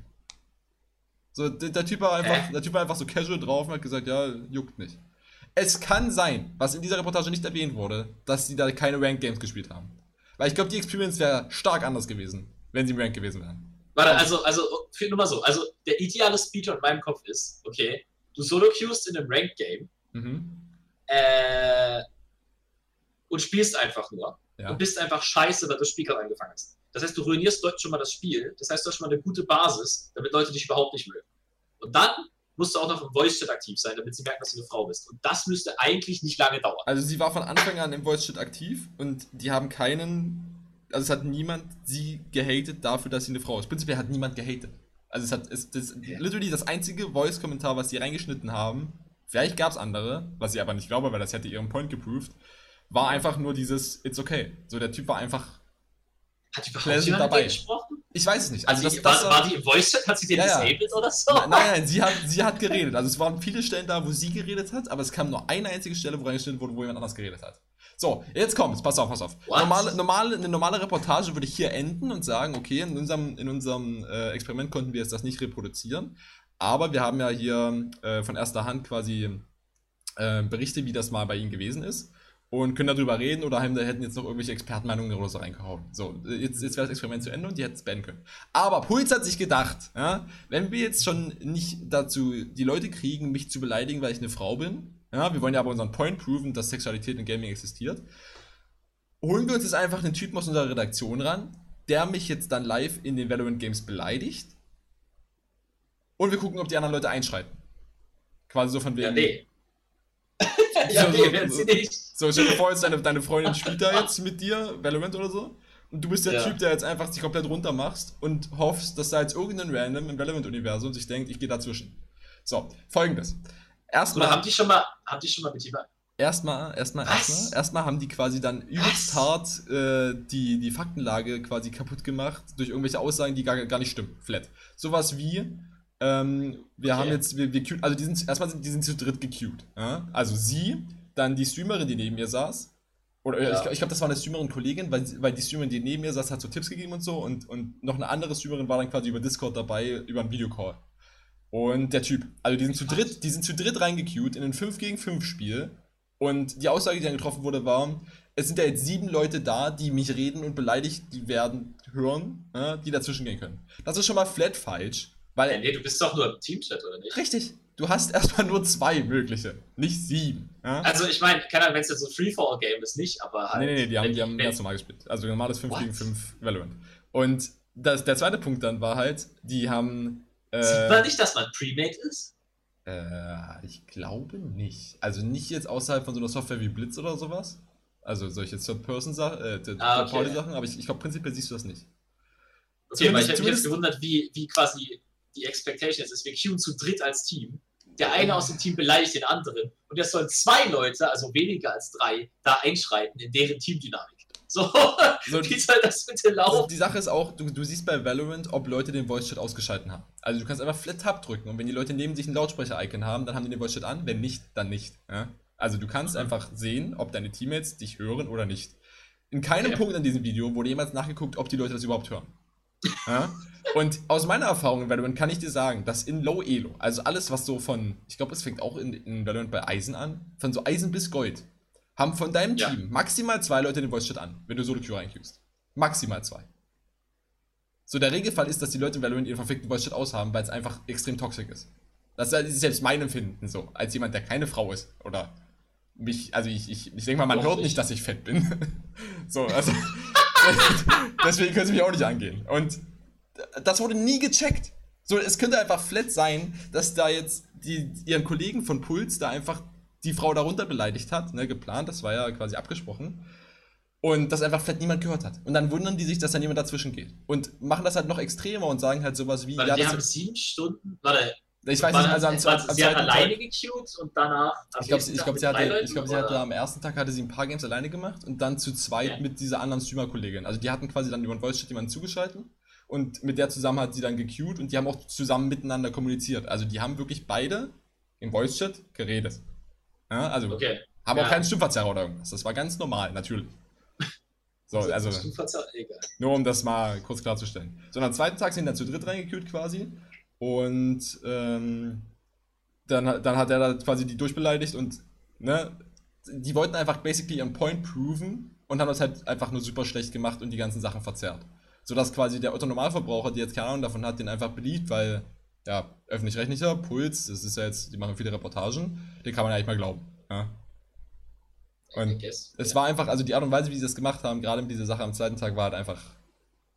So, der, der, Typ war einfach, Hä? der Typ war einfach so casual drauf und hat gesagt, ja, juckt nicht. Es kann sein, was in dieser Reportage nicht erwähnt wurde, dass sie da keine Ranked Games gespielt haben. Weil ich glaube, die Experience wäre stark anders gewesen, wenn sie im Rank gewesen wären. Warte, also, also, nur mal so. Also, der ideale Speedrun in meinem Kopf ist, okay, du solo-queuest in einem Ranked-Game Mhm. äh, und spielst einfach nur. Ja. Und bist einfach scheiße, weil du das Spiel gerade angefangen hast. Das heißt, du ruinierst dort schon mal das Spiel. Das heißt, du hast schon mal eine gute Basis, damit Leute dich überhaupt nicht mögen. Und dann musst du auch noch im Voice-Chat aktiv sein, damit sie merken, dass du eine Frau bist. Und das müsste eigentlich nicht lange dauern. Also sie war von Anfang an im Voice-Chat aktiv und die haben keinen, also es hat niemand sie gehatet dafür, dass sie eine Frau ist. Prinzipiell hat niemand gehatet. Also es hat, es, das, Ja. literally das einzige Voice-Kommentar, was sie reingeschnitten haben, vielleicht gab es andere, was ich aber nicht glaube, weil das hätte ihren Point geproved, war einfach nur dieses, it's okay. So der Typ war einfach, Hat überhaupt jemand dabei. Ich weiß es nicht. Also Also das, war, das war die im Voice-Chat? Hat sie den Ja, disabled oder so? Nein, nein, sie hat, sie hat geredet. Also es waren viele Stellen da, wo sie geredet hat, aber es kam nur eine einzige Stelle, wo reingeschnitten wurde, wo jemand anders geredet hat. So, jetzt kommt's, pass auf, pass auf. What? Normale, normale, eine normale Reportage würde ich hier enden und sagen, okay, in unserem, in unserem äh, Experiment konnten wir jetzt das nicht reproduzieren, aber wir haben ja hier äh, von erster Hand quasi äh, Berichte, wie das mal bei ihnen gewesen ist. Und können darüber reden oder haben, hätten jetzt noch irgendwelche Expertenmeinungen oder so reingehauen. So, jetzt, jetzt wäre das Experiment zu Ende und die hätten es beenden können. Aber Puls hat sich gedacht, ja, wenn wir jetzt schon nicht dazu die Leute kriegen, mich zu beleidigen, weil ich eine Frau bin, ja, wir wollen ja aber unseren Point proven, dass Sexualität in Gaming existiert, holen wir uns jetzt einfach einen Typen aus unserer Redaktion ran, der mich jetzt dann live in den Valorant Games beleidigt und wir gucken, ob die anderen Leute einschreiten. Quasi so von wegen. Ja, nee. ja, So, nee, so, so. sie nicht. So, stell dir vor, jetzt deine, deine Freundin spielt da jetzt mit dir, Valorant oder so. Und du bist der Ja. Typ, der jetzt einfach dich komplett runter machst und hoffst, dass da jetzt irgendein Random im Valorant-Universum sich denkt, ich gehe dazwischen. So, folgendes. Oder Erstmal, haben die schon mal, haben die schon mal mit jemandem erstmal, erstmal, Was? erstmal, erstmal haben die quasi dann übelst Was? hart äh, die, die Faktenlage quasi kaputt gemacht durch irgendwelche Aussagen, die gar, gar nicht stimmen. Flat. Sowas wie, ähm, wir Okay. haben jetzt, wir, wir also die sind, erstmal sind die sind zu dritt gecued. Ja? Also sie, dann die Streamerin, die neben mir saß. Oder äh, Ja. ich, ich glaube, das war eine Streamerin-Kollegin, weil, weil die Streamerin, die neben mir saß, hat so Tipps gegeben und so. Und, und noch eine andere Streamerin war dann quasi über Discord dabei, über einen Videocall. Und der Typ, also die sind zu dritt, die sind zu dritt reingequeued in ein 5 gegen 5 Spiel. Und die Aussage, die dann getroffen wurde, war, es sind ja jetzt sieben Leute da, die mich reden und beleidigt werden hören, ja, die dazwischen gehen können. Das ist schon mal flat falsch, weil Ja, nee, du bist doch nur im Teamchat, oder nicht? richtig, du hast erstmal nur zwei mögliche, nicht sieben. Ja? Also ich meine, keine Ahnung, wenn es jetzt so ein Free-for-all-Game ist, nicht, aber halt. nee, nee, nee, die haben, die haben ganz normal gespielt. Also normales 5 What? gegen 5 Valorant. Und das, der zweite Punkt dann war halt, die haben. Äh, Sieht man nicht, dass man Premade ist? Äh, ich glaube nicht. Also nicht jetzt außerhalb von so einer Software wie Blitz oder sowas. Also solche Third-Person-Sachen, äh, Ah, okay. Third-Party-Sachen, aber ich, ich glaube prinzipiell siehst du das nicht. Okay, weil ich Zumindest- habe mich jetzt zumindest- gewundert, wie, wie quasi die Expectation jetzt ist. Wir queuen zu dritt als Team. Der eine aus dem Team beleidigt den anderen. Und jetzt sollen zwei Leute, also weniger als drei, da einschreiten in deren Teamdynamik. So, So, wie soll das bitte also laufen? die Sache ist auch, du, du siehst bei Valorant, ob Leute den Voice-Chat ausgeschalten haben. Also du kannst einfach Flat Tab drücken und wenn die Leute neben sich ein Lautsprecher-Icon haben, dann haben die den Voice-Chat an, wenn nicht, dann nicht. Ja? Also du kannst einfach sehen, ob deine Teammates dich hören oder nicht. In keinem Okay. Punkt in diesem Video wurde jemals nachgeguckt, ob die Leute das überhaupt hören. Ja? Und aus meiner Erfahrung in Valorant kann ich dir sagen, dass in Low Elo, also alles, was so von, ich glaube, es fängt auch in, in Valorant bei Eisen an, von so Eisen bis Gold, haben von deinem Ja. Team maximal zwei Leute den Voice-Chat an, wenn du Solo-Queue reinqueuest. Maximal zwei. So, der Regelfall ist, dass die Leute in Valorant ihren verfickten Voice-Chat aushaben, weil es einfach extrem toxisch ist. Das ist selbst mein Empfinden so, als jemand, der keine Frau ist. Oder mich, also ich, ich, ich denke mal, man Doch hört nicht. nicht, dass ich fett bin. so, also. Deswegen können sie mich auch nicht angehen. Und das wurde nie gecheckt. So, es könnte einfach flat sein, dass da jetzt die, ihren Kollegen von Puls da einfach die Frau darunter beleidigt hat, ne, geplant, das war ja quasi abgesprochen. Und das einfach flat niemand gehört hat. Und dann wundern die sich, dass dann jemand dazwischen geht. Und machen das halt noch extremer und sagen halt sowas wie, Warte, ja, die das haben sieben Stunden. Warte, ich weiß war- nicht, also am, war- am sie hat alleine gequeued und danach. Ich glaube, Tag glaub, sie, hatte, ich glaub, sie hatte am ersten Tag hatte sie ein paar Games alleine gemacht und dann zu zweit Ja. mit dieser anderen Streamer-Kollegin. Also die hatten quasi dann über den Voice-Chat jemanden zugeschaltet und mit der zusammen hat sie dann gequeued und die haben auch zusammen miteinander kommuniziert. Also die haben wirklich beide im Voice-Chat geredet. Ja, also Okay. haben auch Ja. keinen Stimmverzerrer oder irgendwas. Das war ganz normal, natürlich. So, also verzeih- egal. nur um das mal kurz klarzustellen. So, am zweiten Tag sind dann zu dritt reingekühlt quasi. Und ähm, dann, hat- dann hat er da quasi die durchbeleidigt und ne, die wollten einfach basically ihren Point proven und haben das halt einfach nur super schlecht gemacht und die ganzen Sachen verzerrt. Sodass quasi der Otto Normalverbraucher, der jetzt keine Ahnung davon hat, den einfach beliebt, weil, ja, öffentlich-rechtlicher, Puls, das ist ja jetzt, die machen viele Reportagen, den kann man ja nicht mal glauben. Ja. Und es Ja. war einfach, also die Art und Weise, wie sie das gemacht haben, gerade mit dieser Sache am zweiten Tag, war halt einfach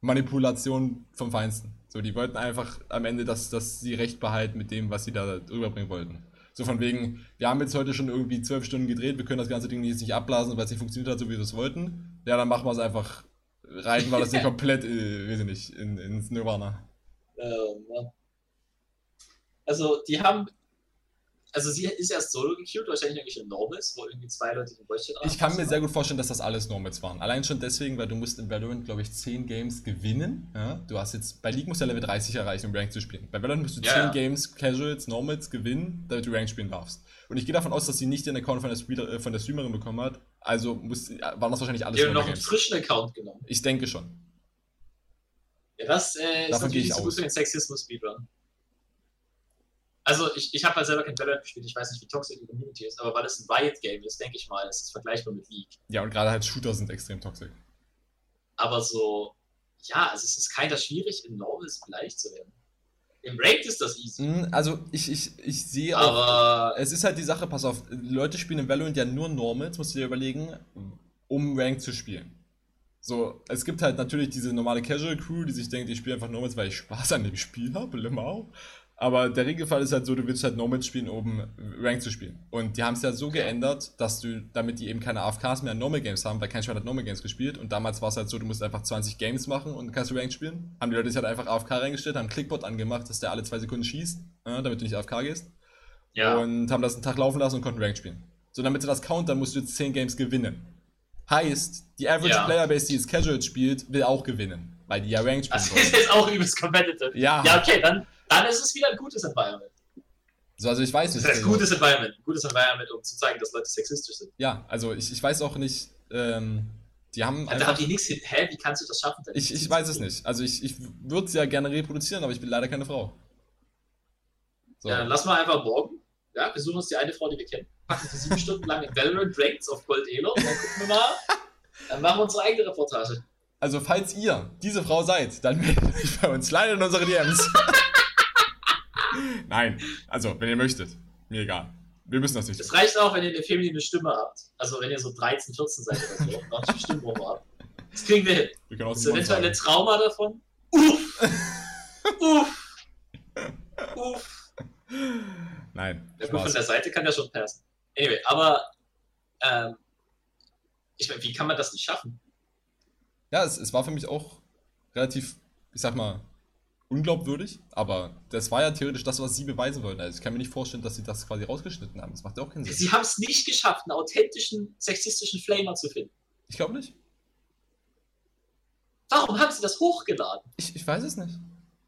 Manipulation vom Feinsten. So, die wollten einfach am Ende, dass, dass sie Recht behalten mit dem, was sie da rüberbringen wollten. So von wegen, wir haben jetzt heute schon irgendwie zwölf Stunden gedreht, wir können das ganze Ding jetzt nicht abblasen, weil es nicht funktioniert hat, so wie wir es wollten. Ja, dann machen wir es einfach. Reiten wir das nicht komplett, äh, weiß ich nicht, in, ins Nirvana. Oh, Mann. Also, die haben. Also, sie ist erst solo gequeued, wahrscheinlich irgendwie in Normals, wo irgendwie zwei Leute den Voice-Chat Ich kann mir sehr gut vorstellen, dass das alles Normals waren. Allein schon deswegen, weil du musst in Valorant, glaube ich, 10 Games gewinnen. Ja? Du hast jetzt, bei League musst du ja Level 30 erreichen, um Ranked zu spielen. Bei Valorant musst du 10 Ja, ja. Games Casuals, Normals gewinnen, damit du Ranked spielen darfst. Und ich gehe davon aus, dass sie nicht den Account von der, Spieler, äh, von der Streamerin bekommen hat. Also muss, äh, waren das wahrscheinlich alles Die haben noch einen frischen Account genommen. Ich denke schon. Ja, das äh, ist Davon natürlich ich so gut für den Sexismus-Speedrun. Also, ich, ich habe halt selber kein Valorant gespielt, ich weiß nicht, wie toxisch die Community ist, aber weil es ein Riot-Game ist, denke ich mal, ist es vergleichbar mit League. Ja, und gerade halt Shooter sind extrem toxisch. Aber so, ja, also es ist keiner schwierig, in Normals beleidigt zu werden. Im Ranked ist das easy. Mm, Also, ich, ich, ich sehe auch. Aber Es ist halt die Sache, pass auf, Leute spielen in Valorant ja nur Normals, musst du dir überlegen, um Rank zu spielen. So, es gibt halt natürlich diese normale Casual Crew, die sich denkt, ich spiele einfach Normals, weil ich Spaß an dem Spiel habe, Lemau. Aber der Regelfall ist halt so, du willst halt Normals spielen, um Rank zu spielen. Und die haben es ja so geändert, dass du, damit die eben keine AFKs mehr in Normal Games haben, weil kein Schwein hat Normal Games gespielt. Und damals war es halt so, du musst einfach 20 Games machen und kannst du Rank spielen. Haben die Leute sich halt einfach AFK reingestellt, haben einen Clickbot angemacht, dass der alle zwei Sekunden schießt, äh, damit du nicht AFK gehst ja, und haben das einen Tag laufen lassen und konnten Ranked spielen. So, damit sie das countern, musst du jetzt 10 Games gewinnen. Heißt, die Average Ja. Playerbase, die jetzt Casual spielt, will auch gewinnen, weil die ja Ranked spielen also wollen. ist auch übelst competitive. Ja, Ja, okay, dann, dann ist es wieder ein gutes Environment. so, also ich weiß Das nicht. heißt, also, gutes Environment. Gutes Environment, um zu zeigen, dass Leute sexistisch sind. Ja, also ich, ich weiß auch nicht, ähm, die haben Da haben einfach, die nichts hin. Hä, wie kannst du das schaffen? ich, ich weiß es nicht. Also ich, ich würde es ja gerne reproduzieren, aber ich bin leider keine Frau. So. Ja, dann lass mal einfach morgen. Ja, wir suchen uns die eine Frau, die wir kennen. Packen sie sieben Stunden lang in Valorant Ranked auf Gold Elo und dann gucken wir mal. Dann machen wir unsere eigene Reportage. Also falls ihr diese Frau seid, dann meldet euch bei uns leider in unsere DMs. Nein, also wenn ihr möchtet, mir egal. Wir müssen das nicht. Es reicht auch, wenn ihr eine feminine Stimme habt. Also wenn ihr so 13, 14 seid oder so. noch eine Stimmprobe habt. Das kriegen wir hin. Wir können auch Das Simon eventuell ein. Trauma davon. Uff! Uff! Uff! Nein, Ja, gut, von der Seite kann der schon passen. Anyway, aber ähm, ich meine, wie kann man das nicht schaffen? Ja, es, es war für mich auch relativ, ich sag mal, unglaubwürdig, aber das war ja theoretisch das, was sie beweisen wollten. Also ich kann mir nicht vorstellen, dass sie das quasi rausgeschnitten haben. Das macht ja auch keinen Sinn. Sie haben es nicht geschafft, einen authentischen, sexistischen Flamer zu finden. Ich glaube nicht. Warum haben sie das hochgeladen? Ich, ich weiß es nicht.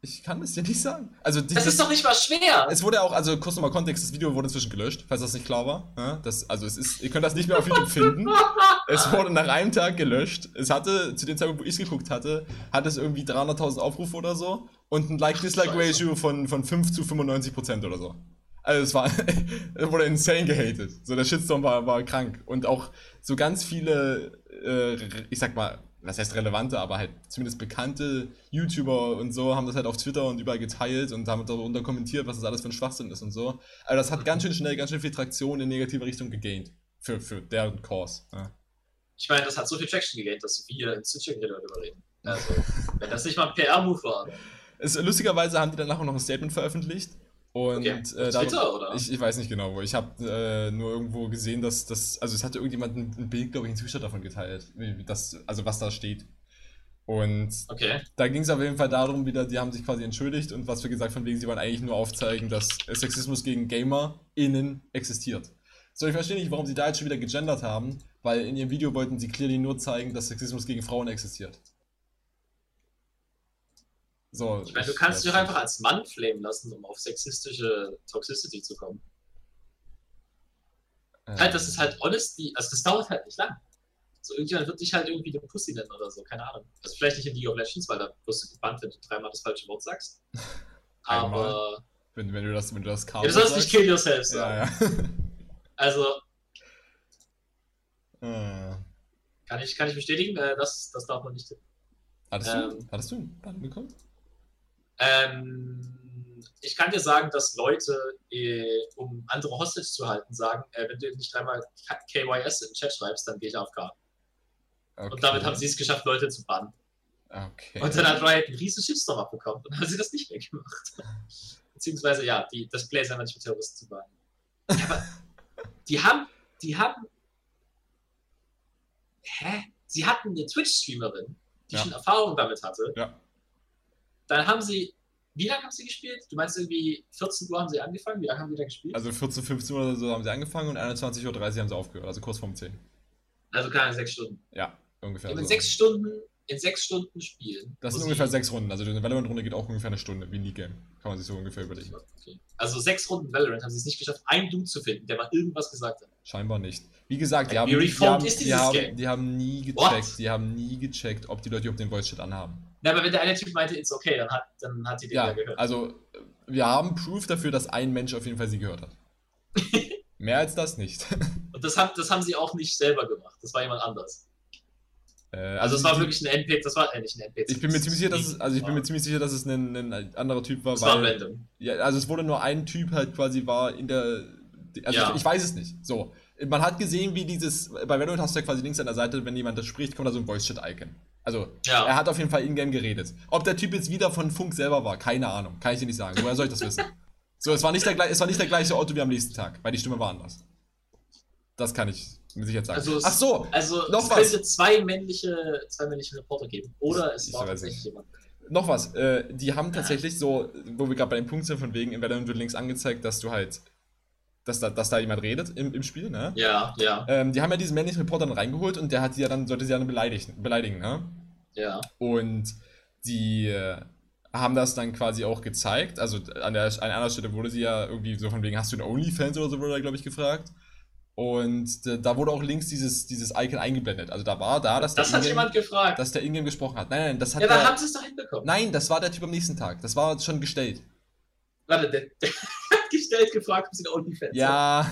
Ich kann es dir nicht sagen. Also Das dieses, ist doch nicht mal schwer. es wurde auch, also kurz nochmal Kontext, das Video wurde inzwischen gelöscht, falls das nicht klar war. Ja, das, also es ist, ihr könnt das nicht mehr auf YouTube finden. Es wurde nach einem Tag gelöscht. Es hatte, zu dem Zeitpunkt, wo ich es geguckt hatte, hat es irgendwie 300.000 Aufrufe oder so und ein Like-Dislike-Ratio von, von 5 zu 95 Prozent oder so. Also es war, es wurde insane gehatet. So der Shitstorm war, war krank. Und auch so ganz viele, äh, ich sag mal, was heißt relevante, aber halt zumindest bekannte YouTuber und so haben das halt auf Twitter und überall geteilt und haben darunter kommentiert, was das alles für ein Schwachsinn ist und so. Also das hat ganz schön schnell, ganz schön viel Traktion in negative Richtung gegaint. Für, für deren Cause. Ja. Ich meine, das hat so viel Traction gegaint, dass wir in Stitching hier darüber reden. Also, wenn das nicht mal ein PR-Move war. Es, lustigerweise haben die danach noch ein Statement veröffentlicht. Und Okay. äh, Twitter, darum- oder? Ich, ich weiß nicht genau wo. Ich habe äh, nur irgendwo gesehen, dass das, also es hatte irgendjemand ein, ein Bild, glaube ich, in Twitter davon geteilt, das, also was da steht. Und Okay. da ging es auf jeden Fall darum, wieder, die haben sich quasi entschuldigt und was wir gesagt von wegen, sie wollen eigentlich nur aufzeigen, dass Sexismus gegen GamerInnen existiert. So, ich verstehe nicht, warum sie da jetzt schon wieder gegendert haben, weil in ihrem Video wollten sie clearly nur zeigen, dass Sexismus gegen Frauen existiert. So, Ich meine, du kannst dich einfach als Mann flamen lassen, um auf sexistische Toxicity zu kommen. äh, Halt, das ist halt honesty, also das dauert halt nicht lang. So, irgendjemand wird dich halt irgendwie eine Pussy nennen oder so, keine Ahnung. Also vielleicht nicht in League of Legends, weil da wirst du gebannt, wenn du dreimal das falsche Wort sagst. Aber. wenn, wenn du das, wenn du das Ja, du sollst nicht kill yourself sagen. Ja, ja. Also, Äh, kann ich, kann ich bestätigen, äh, das, das darf man nicht. hattest, du, Ähm. hattest du einen Bann bekommen? Ähm, ich kann dir sagen, dass Leute, äh, um andere Hostage zu halten, sagen, äh, wenn du nicht dreimal K- KYS im Chat schreibst, dann gehe ich AFK. Okay. Und damit haben sie es geschafft, Leute zu bannen. Okay. Und dann hat Riot einen riesen Shitstorm abbekommen und dann haben sie das nicht mehr gemacht. Beziehungsweise, ja, die, das Play ist einfach nicht mit Terroristen zu bannen. Ja, aber die haben, die haben, hä? Sie hatten eine Twitch-Streamerin, die Ja. schon Erfahrung damit hatte. Ja. Dann haben sie, wie lange haben sie gespielt? Du meinst irgendwie 14 Uhr haben sie angefangen? Wie lange haben die da gespielt? Also 14, 15 Uhr oder so haben sie angefangen und 21.30 Uhr haben sie aufgehört, also kurz vorm 10. Also keine sechs Stunden. Ja, ungefähr. Ja, in so. sechs Stunden, in sechs Stunden spielen. das sind ungefähr sechs Runden, also eine Valorant-Runde geht auch ungefähr eine Stunde, wie ein League-Game. Kann man sich so ungefähr überlegen. Okay. Also sechs Runden Valorant haben sie es nicht geschafft, einen Dude zu finden, der mal irgendwas gesagt hat. Scheinbar nicht. Wie gesagt, die haben, die haben, die, haben, die haben nie What? gecheckt, die haben nie gecheckt, ob die Leute überhaupt den Voice-Chat anhaben. Na, aber wenn der eine Typ meinte, it's okay, dann hat, dann hat die den ja, gehört. also wir haben Proof dafür, dass ein Mensch auf jeden Fall sie gehört hat. Mehr als das nicht. Und das, haben, das haben sie auch nicht selber gemacht. Das war jemand anders. Äh, Also es war wirklich ein NPC, das war äh, nicht ein NPC. Ich bin mir ziemlich sicher, dass es, also ich bin mir war- ziemlich sicher, dass es ein, ein anderer Typ war, war weil, random. ja, also es wurde nur ein Typ halt quasi war in der, also Ja. ich, ich weiß es nicht. So, man hat gesehen, wie dieses, bei Valorant hast du ja quasi links an der Seite, wenn jemand das spricht, kommt da so ein Voice-Chat-Icon. Also, Ja. er hat auf jeden Fall in-game geredet. Ob der Typ jetzt wieder von Funk selber war, keine Ahnung, kann ich dir nicht sagen. Woher soll ich das wissen? So, es war nicht der, es war nicht der gleiche Otto wie am nächsten Tag, weil die Stimme war anders. Das kann ich mit Sicherheit sagen. Also Ach so, Also Noch es was? könnte zwei männliche, zwei männliche Reporter geben. Oder es Ich war tatsächlich jemand. Noch was, äh, die haben tatsächlich so, wo wir gerade bei dem Punkt sind, von wegen, in Valorant wird links angezeigt, dass du halt, dass da, dass da jemand redet im, im Spiel, ne? Ja, ja, Ähm, die haben ja diesen männlichen Reporter dann reingeholt und der hat sie ja dann, sollte sie ja dann beleidigen, beleidigen, ne? ja. Und die äh, haben das dann quasi auch gezeigt, also an, der, an einer Stelle wurde sie ja irgendwie so von wegen, hast du einen OnlyFans oder so, wurde da, glaube ich, gefragt. Und da wurde auch links dieses, dieses Icon eingeblendet. Also da war da, dass Das der hat jemand gefragt. dass der Ingame gesprochen hat. Nein, nein, das hat Ja, da der, haben sie es doch hinbekommen. Nein, das war der Typ am nächsten Tag. Das war schon gestellt. Warte, der, der hat gestellt gefragt, ob sie eine OnlyFans haben. Ja,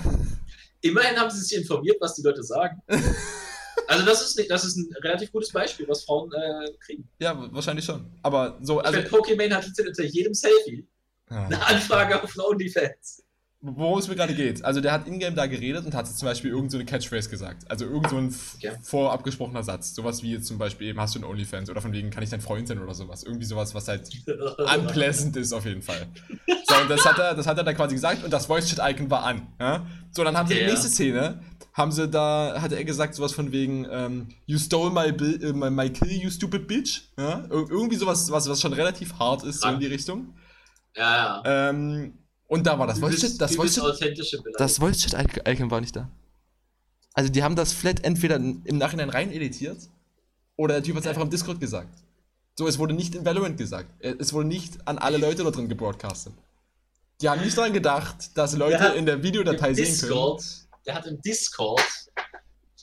Immerhin haben sie sich informiert, was die Leute sagen. also das ist, nicht, das ist ein relativ gutes Beispiel, was Frauen äh, kriegen. ja, wahrscheinlich schon. Aber so, Also. Pokémon hat jetzt unter jedem Selfie Ah. eine Anfrage auf OnlyFans. Worum es mir gerade geht. Also der hat in-game da geredet und hat zum Beispiel irgend so eine Catchphrase gesagt. Also irgend so ein Okay. vorabgesprochener Satz. Sowas wie jetzt zum Beispiel eben, hast du einen OnlyFans oder von wegen, kann ich dein Freund sein oder sowas. Irgendwie sowas, was halt unpleasant ist auf jeden Fall. So, und das hat er, das hat er da quasi gesagt und das Voice-Chat-Icon war an. Ja? So, dann haben sie die Ja. nächste Szene, haben sie da, hat er gesagt sowas von wegen, ähm, you stole my, bill, äh, my, my kill, you stupid bitch. Ja? Ir irgendwie sowas, was, was schon relativ hart ist, so in die Richtung. Ja, ja. Ähm, und da war das Voice-Chat, das Voice-Chat das Voice-Chat-Icon war nicht da. Also die haben das flat entweder im Nachhinein rein editiert oder der Typ hat es einfach im Discord gesagt. So, es wurde nicht in Valorant gesagt. Es wurde nicht an alle Leute da drin gebroadcastet. Die haben nicht daran gedacht, dass Leute Der hat in der Videodatei Im sehen können. Discord, der hat im Discord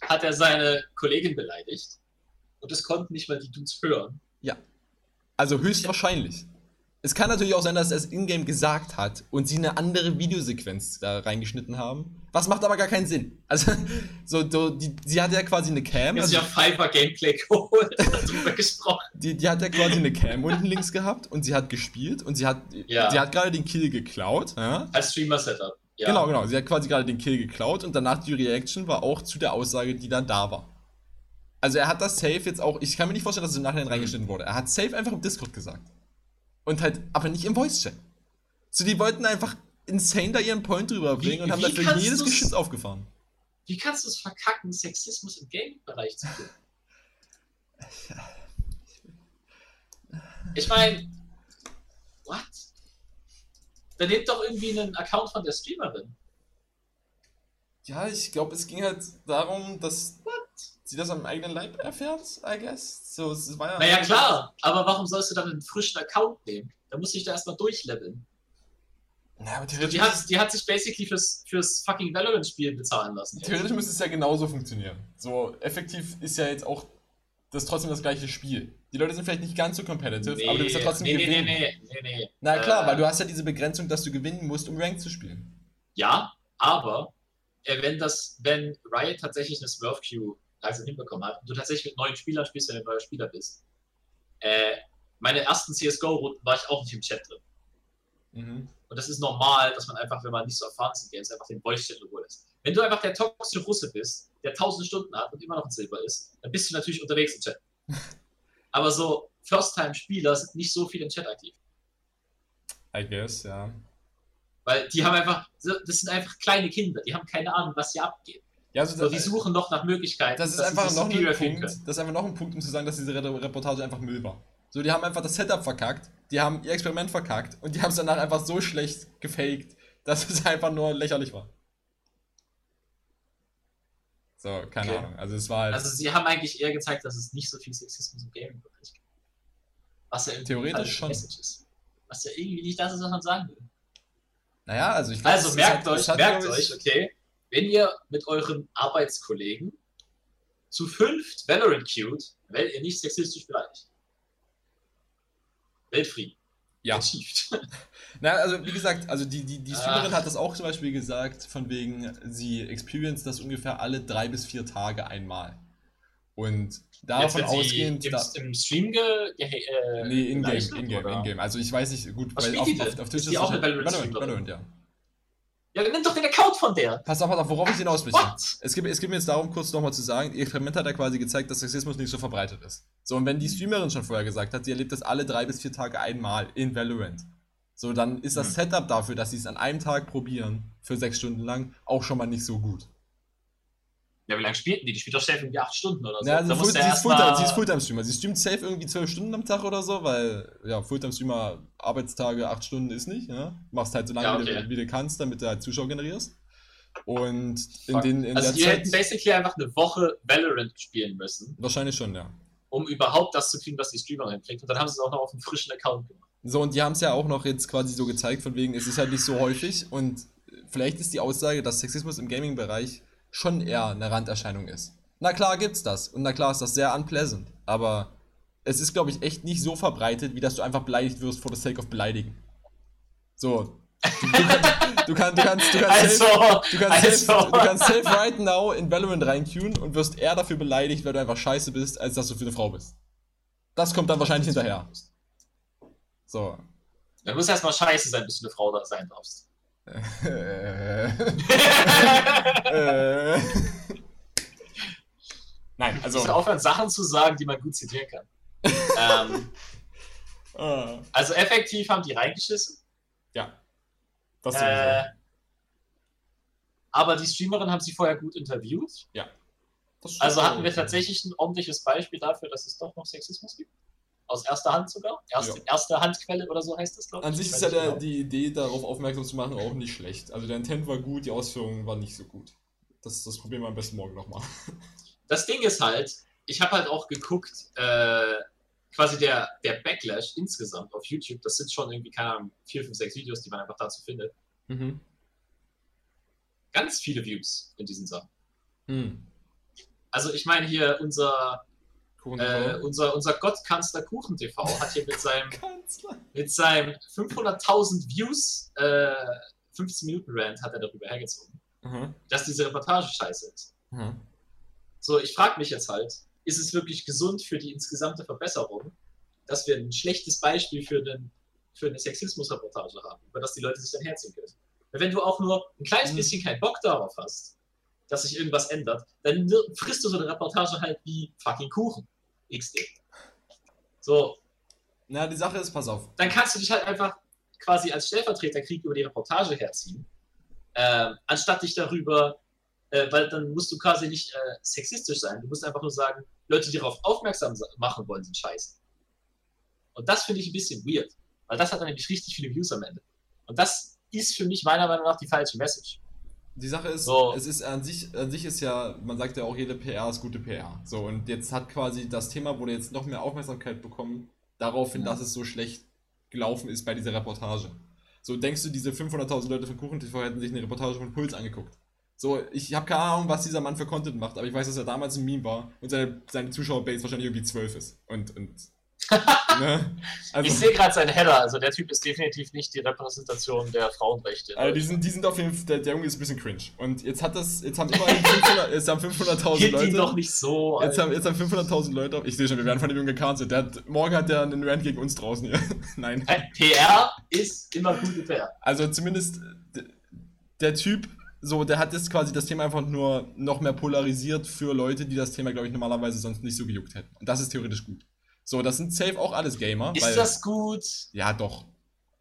hat er seine Kollegin beleidigt. Und das konnten nicht mal die Dudes hören. Also höchstwahrscheinlich. Es kann natürlich auch sein, dass er es in-game gesagt hat und sie eine andere Videosequenz da reingeschnitten haben. Was macht aber gar keinen Sinn. Also, so, so die, sie hat ja quasi eine Cam. Haben Also, ja Fiverr Gameplay geholt, darüber gesprochen. die, die hat ja quasi eine Cam unten links gehabt und sie hat gespielt und sie hat, Ja. sie hat gerade den Kill geklaut. Ja? Als Streamer-Setup. Ja. Genau, genau. Sie hat quasi gerade den Kill geklaut und danach die Reaction war auch zu der Aussage, die dann da war. Also er hat das safe jetzt auch, ich kann mir nicht vorstellen, dass es im Nachhinein reingeschnitten wurde. Er hat safe einfach im Discord gesagt. Und halt, aber nicht im Voice-Chat. So, die wollten einfach insane da ihren Point drüber bringen Wie- und haben dafür jedes Geschiss aufgefahren. Wie kannst du es verkacken, Sexismus im Gaming-Bereich zu tun? Ich meine, what? Dann nehmt doch irgendwie einen Account von der Streamerin. Ja, ich glaube, es ging halt darum, dass sie das am eigenen Leib erfährt, I guess. So, es war ja. Naja, klar, aber warum sollst du dann einen frischen Account nehmen? Da muss ich da erstmal durchleveln. Naja, aber theoretisch, Die hat, die hat sich basically fürs, fürs fucking Valorant-Spiel bezahlen lassen. theoretisch müsste es ja genauso funktionieren. So, effektiv ist ja jetzt auch das trotzdem das gleiche Spiel. Die Leute sind vielleicht nicht ganz so competitive, aber du bist ja trotzdem nee, nee, gewinnen. nee, nee, nee, nee. Na klar, Äh, weil du hast ja diese Begrenzung, dass du gewinnen musst, um Rank zu spielen. Ja, aber äh, wenn das, wenn Riot tatsächlich eine Smurf Queue langsam hinbekommen hat und du tatsächlich mit neuen Spielern spielst, wenn du ein neuer Spieler bist, äh, meine ersten CSGO-Runden war ich auch nicht im Chat drin. Mhm. Und das ist normal, dass man einfach, wenn man nicht so erfahren ist in Games, einfach den Voice-Chat in Ruhe lässt. Wenn du einfach der toxische Russe bist, der tausend Stunden hat und immer noch ein Silber ist, dann bist du natürlich unterwegs im Chat. Aber so First-Time-Spieler sind nicht so viel im Chat aktiv. I guess, ja. Weil die haben einfach, das sind einfach kleine Kinder, die haben keine Ahnung, was hier abgeht. Ja, also So, die suchen noch nach Möglichkeiten. das ist einfach noch ein Punkt. Das ist einfach noch ein Punkt, um zu sagen, dass diese Re- Reportage einfach Müll war. So, die haben einfach das Setup verkackt, die haben ihr Experiment verkackt und die haben es danach einfach so schlecht gefaked, dass es einfach nur lächerlich war. So, keine Okay. Ahnung. Also es war halt. Also sie haben eigentlich eher gezeigt, dass es nicht so viel Sexismus im Gaming-Bereich gibt. Was ja irgendwie Theoretisch schon. Ist. Was ja irgendwie nicht das ist, was man sagen will. naja, also ich glaub, Also merkt hat- euch, merkt euch, okay, wenn ihr mit euren Arbeitskollegen zu fünft Valorant queued, werdet ihr nicht sexistisch beleidigt. Weltfrieden. Ja. Achieved. Na, also wie gesagt, also die, die, die Streamerin Ach. hat das auch zum Beispiel gesagt, von wegen, sie experience das ungefähr alle drei bis vier Tage einmal. Und davon Jetzt, wenn sie ausgehend. im, Da, im Stream ge, ge äh, nee, in-game, in-game, in-game. Also ich weiß nicht, gut, Was weil auf, auf, auf Twitch Ist die das auch eine Valorant Valorant? Valorant, ja. Ja, dann nimm doch den Account von der. Pass auf, pass auf, worauf ich hinaus möchte. What? Es geht, es geht mir jetzt darum, kurz nochmal zu sagen, ihr Experiment hat ja quasi gezeigt, dass Sexismus nicht so verbreitet ist. So, und wenn die Streamerin schon vorher gesagt hat, sie erlebt das alle drei bis vier Tage einmal in Valorant, so, dann ist das Mhm. Setup dafür, dass sie es an einem Tag probieren, für sechs Stunden lang, auch schon mal nicht so gut. Ja, wie lange spielten die? Die spielt doch safe irgendwie acht Stunden oder so. Ja, also Da Full, sie, ist Fulltime, sie ist Fulltime-Streamer. Sie streamt safe irgendwie zwölf Stunden am Tag oder so, weil, ja, Fulltime-Streamer, Arbeitstage, acht Stunden ist nicht, ja. Machst halt so lange, Ja, wie, okay. du, wie du kannst, damit du halt Zuschauer generierst. Und in, Fuck. den, in also die hätten basically einfach eine Woche Valorant spielen müssen, Wahrscheinlich schon, ja. um überhaupt das zu kriegen, was die Streamerin kriegt. Und dann haben sie es auch noch auf einem frischen Account gemacht. So, und die haben es ja auch noch jetzt quasi so gezeigt, von wegen, es ist halt nicht so häufig und vielleicht ist die Aussage, dass Sexismus im Gaming-Bereich schon eher eine Randerscheinung ist. Na klar gibt's das und na klar ist das sehr unpleasant, aber es ist, glaube ich, echt nicht so verbreitet, wie dass du einfach beleidigt wirst for the sake of beleidigen. So. Du, du, kannst, du, kannst, du kannst, du kannst, Also, safe, du kannst, also. safe, du kannst safe right now in Valorant reinqueuen und wirst eher dafür beleidigt, weil du einfach scheiße bist, als dass du für eine Frau bist. Das kommt dann wahrscheinlich hinterher. So. Dann muss erstmal scheiße sein, bis du eine Frau da sein darfst. Äh, äh. Nein, Also also. aufhören, Sachen zu sagen, die man gut zitieren kann. ähm, Äh, also effektiv haben die reingeschissen. ja. Das Äh, aber die Streamerin haben sie vorher gut interviewt. Das Also hatten wir tatsächlich ein ordentliches Beispiel dafür, dass es doch noch Sexismus gibt. Aus erster Hand sogar. Erste, Ja. erste Handquelle oder so heißt das, glaube ich. An sich Ich ist ja der, genau. die Idee, darauf aufmerksam zu machen, auch nicht schlecht. Also der Intent war gut, die Ausführung war nicht so gut. Das, das probieren wir am besten morgen nochmal. Das Ding ist halt, ich habe halt auch geguckt, äh, quasi der, der Backlash insgesamt auf YouTube, das sind schon irgendwie, keine Ahnung, vier, fünf, sechs Videos, die man einfach dazu findet. Mhm. Ganz viele Views in diesen Sachen. Hm. Also ich meine hier unser, äh, unser, unser Gottkanzler Kuchen TV hat hier mit seinem, mit seinem 500.000 Views äh, 15 Minuten Rant hat er darüber hergezogen, Mhm. dass diese Reportage scheiße ist. Mhm. So, ich frage mich jetzt halt, ist es wirklich gesund für die insgesamte Verbesserung, dass wir ein schlechtes Beispiel für, einen, für eine Sexismus-Reportage haben, über das die Leute sich dann herziehen können? Weil wenn du auch nur ein kleines Mhm. bisschen keinen Bock darauf hast, dass sich irgendwas ändert, dann frisst du so eine Reportage halt wie fucking Kuchen. XD. So, Na, die Sache ist, pass auf. dann kannst du dich halt einfach quasi als Stellvertreterkrieg über die Reportage herziehen, ähm, anstatt dich darüber, äh, weil dann musst du quasi nicht äh, sexistisch sein. Du musst einfach nur sagen, Leute, die darauf aufmerksam sa- machen wollen, sind scheiße. Und das finde ich ein bisschen weird, weil das hat dann nämlich richtig viele Views am Ende. Und das ist für mich meiner Meinung nach die falsche Message. Die Sache ist, So. es ist an sich, an sich ist ja, man sagt ja auch, jede PR ist gute PR. So, und jetzt hat quasi das Thema, wurde jetzt noch mehr Aufmerksamkeit bekommen, daraufhin, Ja. dass es so schlecht gelaufen ist bei dieser Reportage. So, denkst du, diese 500.000 Leute von Kuchen TV hätten sich eine Reportage von Puls angeguckt? So, ich habe keine Ahnung, was dieser Mann für Content macht, aber ich weiß, dass er damals ein Meme war und seine, seine Zuschauerbase wahrscheinlich irgendwie 12 ist. Und, und, ne? Also, ich sehe gerade seinen Header, also der Typ ist definitiv nicht die Repräsentation der Frauenrechte. Also die sind, die sind auf jeden Fall, der, der Junge ist ein bisschen cringe. Und jetzt hat das, jetzt haben immerhin 500, jetzt haben 500.000 Hielt Leute. ihn doch nicht so. Jetzt Alter. haben, jetzt haben 500.000 Leute, ich sehe schon, wir werden von dem Jungen gecancelt. Der hat, morgen hat der einen Rant gegen uns draußen hier. Nein. PR ist immer gute PR. Also zumindest der Typ, so, der hat jetzt quasi das Thema einfach nur noch mehr polarisiert für Leute, die das Thema, glaube ich, normalerweise sonst nicht so gejuckt hätten. Und das ist theoretisch gut. So, das sind safe auch alles Gamer. Ist das gut? Ja, doch.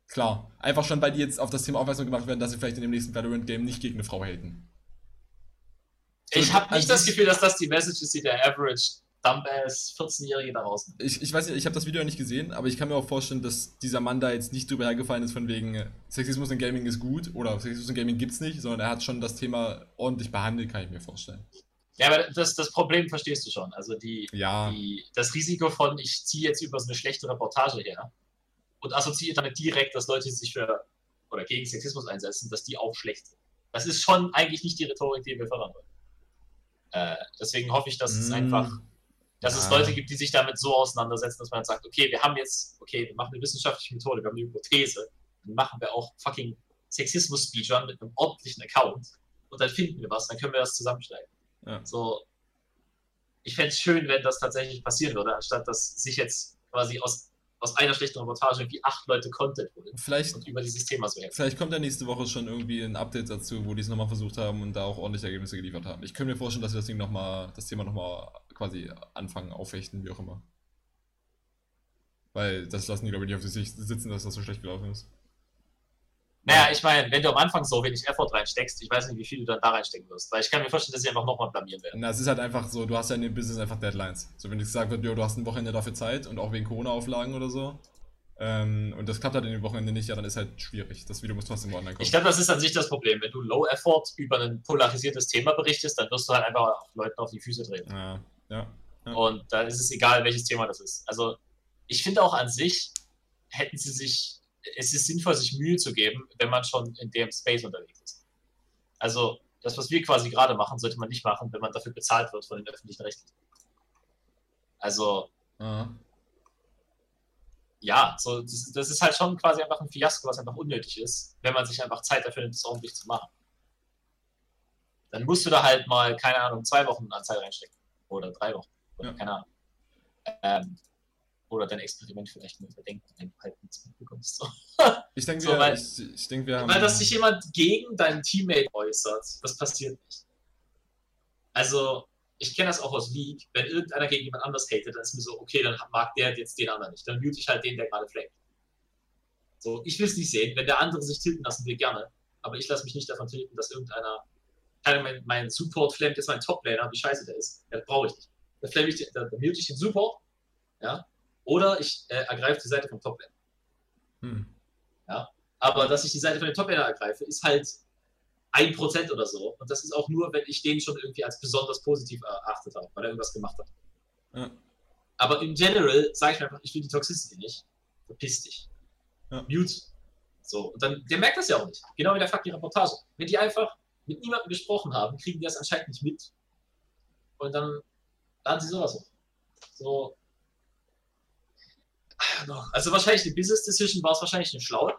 Klar. Einfach schon, weil die jetzt auf das Thema aufmerksam gemacht werden, dass sie vielleicht in dem nächsten Valorant-Game nicht gegen eine Frau haten. Ich So, habe an nicht das sich- Gefühl, dass das die Message ist, die der Average Dumbass 14-Jährige daraus nimmt. Ich, ich weiß nicht, ich habe das Video ja nicht gesehen, aber ich kann mir auch vorstellen, dass dieser Mann da jetzt nicht drüber hergefallen ist, von wegen äh, Sexismus in Gaming ist gut oder Sexismus in Gaming gibt's nicht, sondern er hat schon das Thema ordentlich behandelt, kann ich mir vorstellen. Ja, aber das, das Problem verstehst du schon. Also die, Ja, die, das Risiko von, ich ziehe jetzt über so eine schlechte Reportage her und assoziiere damit direkt, dass Leute sich für oder gegen Sexismus einsetzen, dass die auch schlecht sind. Das ist schon eigentlich nicht die Rhetorik, die wir fördern wollen. Äh, deswegen hoffe ich, dass es Mm. einfach, dass es Ja. Leute gibt, die sich damit so auseinandersetzen, dass man dann sagt, okay, wir haben jetzt, okay, wir machen eine wissenschaftliche Methode, wir haben eine Hypothese, dann machen wir auch fucking Sexismus-Speedrun mit einem ordentlichen Account und dann finden wir was, dann können wir das zusammenschneiden. Ja. So, ich fände es schön, wenn das tatsächlich passieren würde, anstatt dass sich jetzt quasi aus, aus einer schlechten Reportage wie acht Leute Content holen vielleicht, und über dieses Thema so helfen. vielleicht kommt ja nächste Woche schon irgendwie ein Update dazu, wo die es nochmal versucht haben und da auch ordentliche Ergebnisse geliefert haben. Ich könnte mir vorstellen, dass wir das Ding noch mal, das Thema nochmal quasi anfangen, aufhechten, wie auch immer. Weil das lassen die, glaube ich, nicht auf sich sitzen, dass das so schlecht gelaufen ist. Naja, ich meine, wenn du am Anfang so wenig Effort reinsteckst, ich weiß nicht, wie viel du dann da reinstecken wirst, weil ich kann mir vorstellen, dass sie einfach nochmal blamieren werden. Na, es ist halt einfach so, du hast ja in dem Business einfach Deadlines. So, wenn gesagt wird, du hast ein Wochenende dafür Zeit und auch wegen Corona-Auflagen oder so. Ähm, und das klappt halt in dem Wochenende nicht, ja, dann ist halt schwierig. Das Video muss trotzdem online kommen. Ich glaube, das ist an sich das Problem. Wenn du Low Effort über ein polarisiertes Thema berichtest, dann wirst du halt einfach auf Leuten auf die Füße treten. ja, ja. Ja. Und da ist es egal, welches Thema das ist. Also, ich finde auch an sich, hätten sie sich, es ist sinnvoll, sich Mühe zu geben, wenn man schon in dem Space unterwegs ist. Also, das, was wir quasi gerade machen, sollte man nicht machen, wenn man dafür bezahlt wird von den öffentlichen Rechten. Also, Ah. ja, so, das, das ist halt schon quasi einfach ein Fiasko, was einfach unnötig ist, wenn man sich einfach Zeit dafür nimmt, das ordentlich zu machen. Dann musst du da halt mal, keine Ahnung, zwei Wochen an Zeit reinstecken. Oder drei Wochen. Oder Ja. keine Ahnung. Ähm, oder dein Experiment vielleicht mal überdenken, wenn du halt nichts mitbekommst. So. Ich denke, So, wir, weil- ich, ich denk, wir haben. Weil dass sich jemand gegen deinen Teammate äußert, das passiert nicht. Also, ich kenne das auch aus League, wenn irgendeiner gegen jemand anders hatet, dann ist mir so, okay, dann mag der jetzt den anderen nicht. Dann mute ich halt den, der gerade flankt. So, ich will es nicht sehen. Wenn der andere sich tilten lassen will, gerne. Aber ich lasse mich nicht davon tilten, dass irgendeiner, mein, mein Support flammt jetzt mein Top-Laner, wie scheiße der ist. Das brauche ich nicht. Da, flamme ich, den- da, da mute ich den Support, ja, oder ich äh, ergreife die Seite vom Top-Laner. Hm. Aber dass ich die Seite von den Top-Laner ergreife, ist halt ein Prozent oder so. Und das ist auch nur, wenn ich den schon irgendwie als besonders positiv erachtet habe, weil er irgendwas gemacht hat. Ja. Aber in general sage ich mir einfach, ich will die Toxicity nicht. Verpiss dich. Ja. Mute. So. Und dann, der merkt das ja auch nicht. Genau wie der fucking Reportage. Wenn die einfach mit niemandem gesprochen haben, kriegen die das anscheinend nicht mit. Und dann laden sie sowas hoch. So. Also wahrscheinlich eine Business Decision war es wahrscheinlich eine schlaue,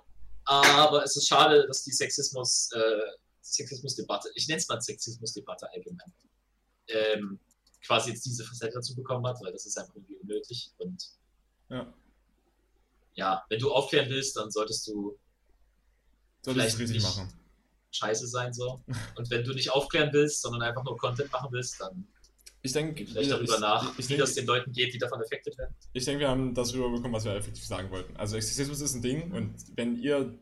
aber es ist schade, dass die Sexismus, äh, Sexismusdebatte, ich nenne es mal Sexismusdebatte allgemein, ähm, quasi jetzt diese Facette dazu bekommen hat, weil das ist einfach irgendwie unnötig. Und Ja. ja, wenn du aufklären willst, dann solltest du Solltest es Vielleicht richtig nicht. machen. scheiße sein so. Und wenn du nicht aufklären willst, sondern einfach nur Content machen willst, dann Ich denke, ich, darüber nach, ich, wie ich das den Leuten geht, die davon affected werden. ich denke, wir haben das rüberbekommen, was wir effektiv sagen wollten. Also Sexismus ist ein Ding und wenn ihr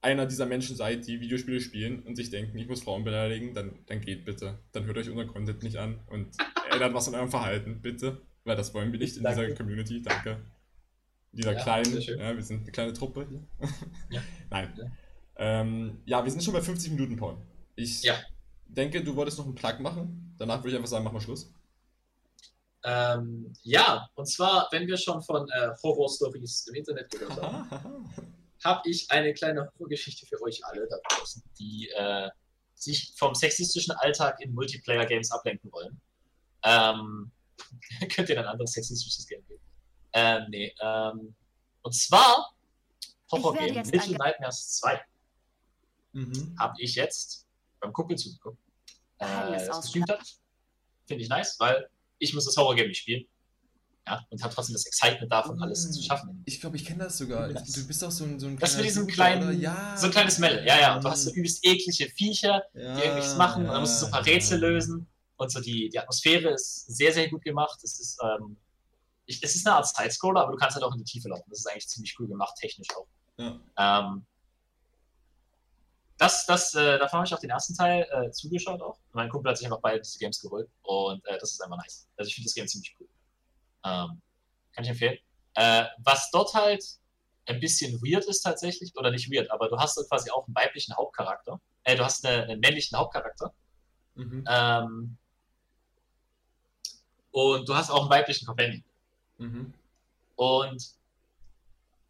einer dieser Menschen seid, die Videospiele spielen und sich denken, ich muss Frauen beleidigen, dann, dann geht bitte. Dann hört euch unseren Content nicht an und ändert was an eurem Verhalten, bitte. Weil das wollen wir nicht in dieser Danke. Community, danke. In dieser Ja, kleinen, ja, wir sind eine kleine Truppe hier. Ja. Nein. Ja. Ähm, ja, wir sind schon bei 50 Minuten, Paul. Ich Ja. denke, du wolltest noch einen Plug machen. Danach würde ich einfach sagen, machen wir Schluss. Ähm, ja, und zwar, wenn wir schon von äh, Horror-Stories im Internet gehört haben, habe ich eine kleine Horrorgeschichte für euch alle da draußen, die äh, sich vom sexistischen Alltag in Multiplayer-Games ablenken wollen. Ähm, könnt ihr ein anderes sexistisches Game geben? Ähm, nee, ähm, und zwar Horror-Game jetzt Little ange- Nightmares 2 mhm. habe ich jetzt beim Kumpel zugeguckt. Äh, das hat. Finde ich nice, weil ich muss das Horror-Game nicht spielen. Ja, und habe trotzdem das Excitement davon, alles zu schaffen. Ich glaube, ich kenne das sogar. Das- Du bist doch so ein, so ein Das mit diesem kleinen, ja. so ein kleines Melle, ja, ja. Und du hast so übelst eklige Viecher, die irgendwas machen und dann musst du so ein paar Rätsel lösen. Und so die, die Atmosphäre ist sehr, sehr gut gemacht. Es ist, ähm, ich, es ist eine Art Sidescroller, aber du kannst halt auch in die Tiefe laufen. Das ist eigentlich ziemlich cool gemacht, technisch auch. Ja. Ähm, das, das, äh, davon habe ich auch den ersten Teil äh, zugeschaut auch. Mein Kumpel hat sich einfach beide diese Games geholt und äh, das ist einfach nice. Also ich finde das Game ziemlich cool. Ähm, kann ich empfehlen. Äh, was dort halt ein bisschen weird ist tatsächlich, oder nicht weird, aber du hast dort quasi auch einen weiblichen Hauptcharakter. Äh, du hast eine, einen männlichen Hauptcharakter. Mhm. Ähm, und du hast auch einen weiblichen Companion. Mhm. Und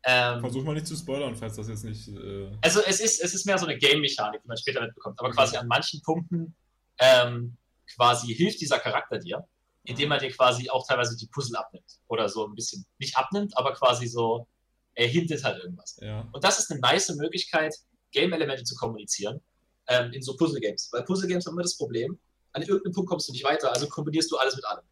ähm, Versuch mal nicht zu spoilern, falls das jetzt nicht. Äh, Also es ist, es ist mehr so eine Game-Mechanik, die man später mitbekommt. Aber Okay. quasi an manchen Punkten ähm, quasi hilft dieser Charakter dir, indem er dir quasi auch teilweise die Puzzle abnimmt. Oder so ein bisschen, nicht abnimmt, aber quasi so, er hintet halt irgendwas. ja. Und das ist eine nice Möglichkeit, Game-Elemente zu kommunizieren ähm, in so Puzzle-Games. Weil Puzzle-Games haben immer das Problem, an irgendeinem Punkt kommst du nicht weiter, also kombinierst du alles mit allem.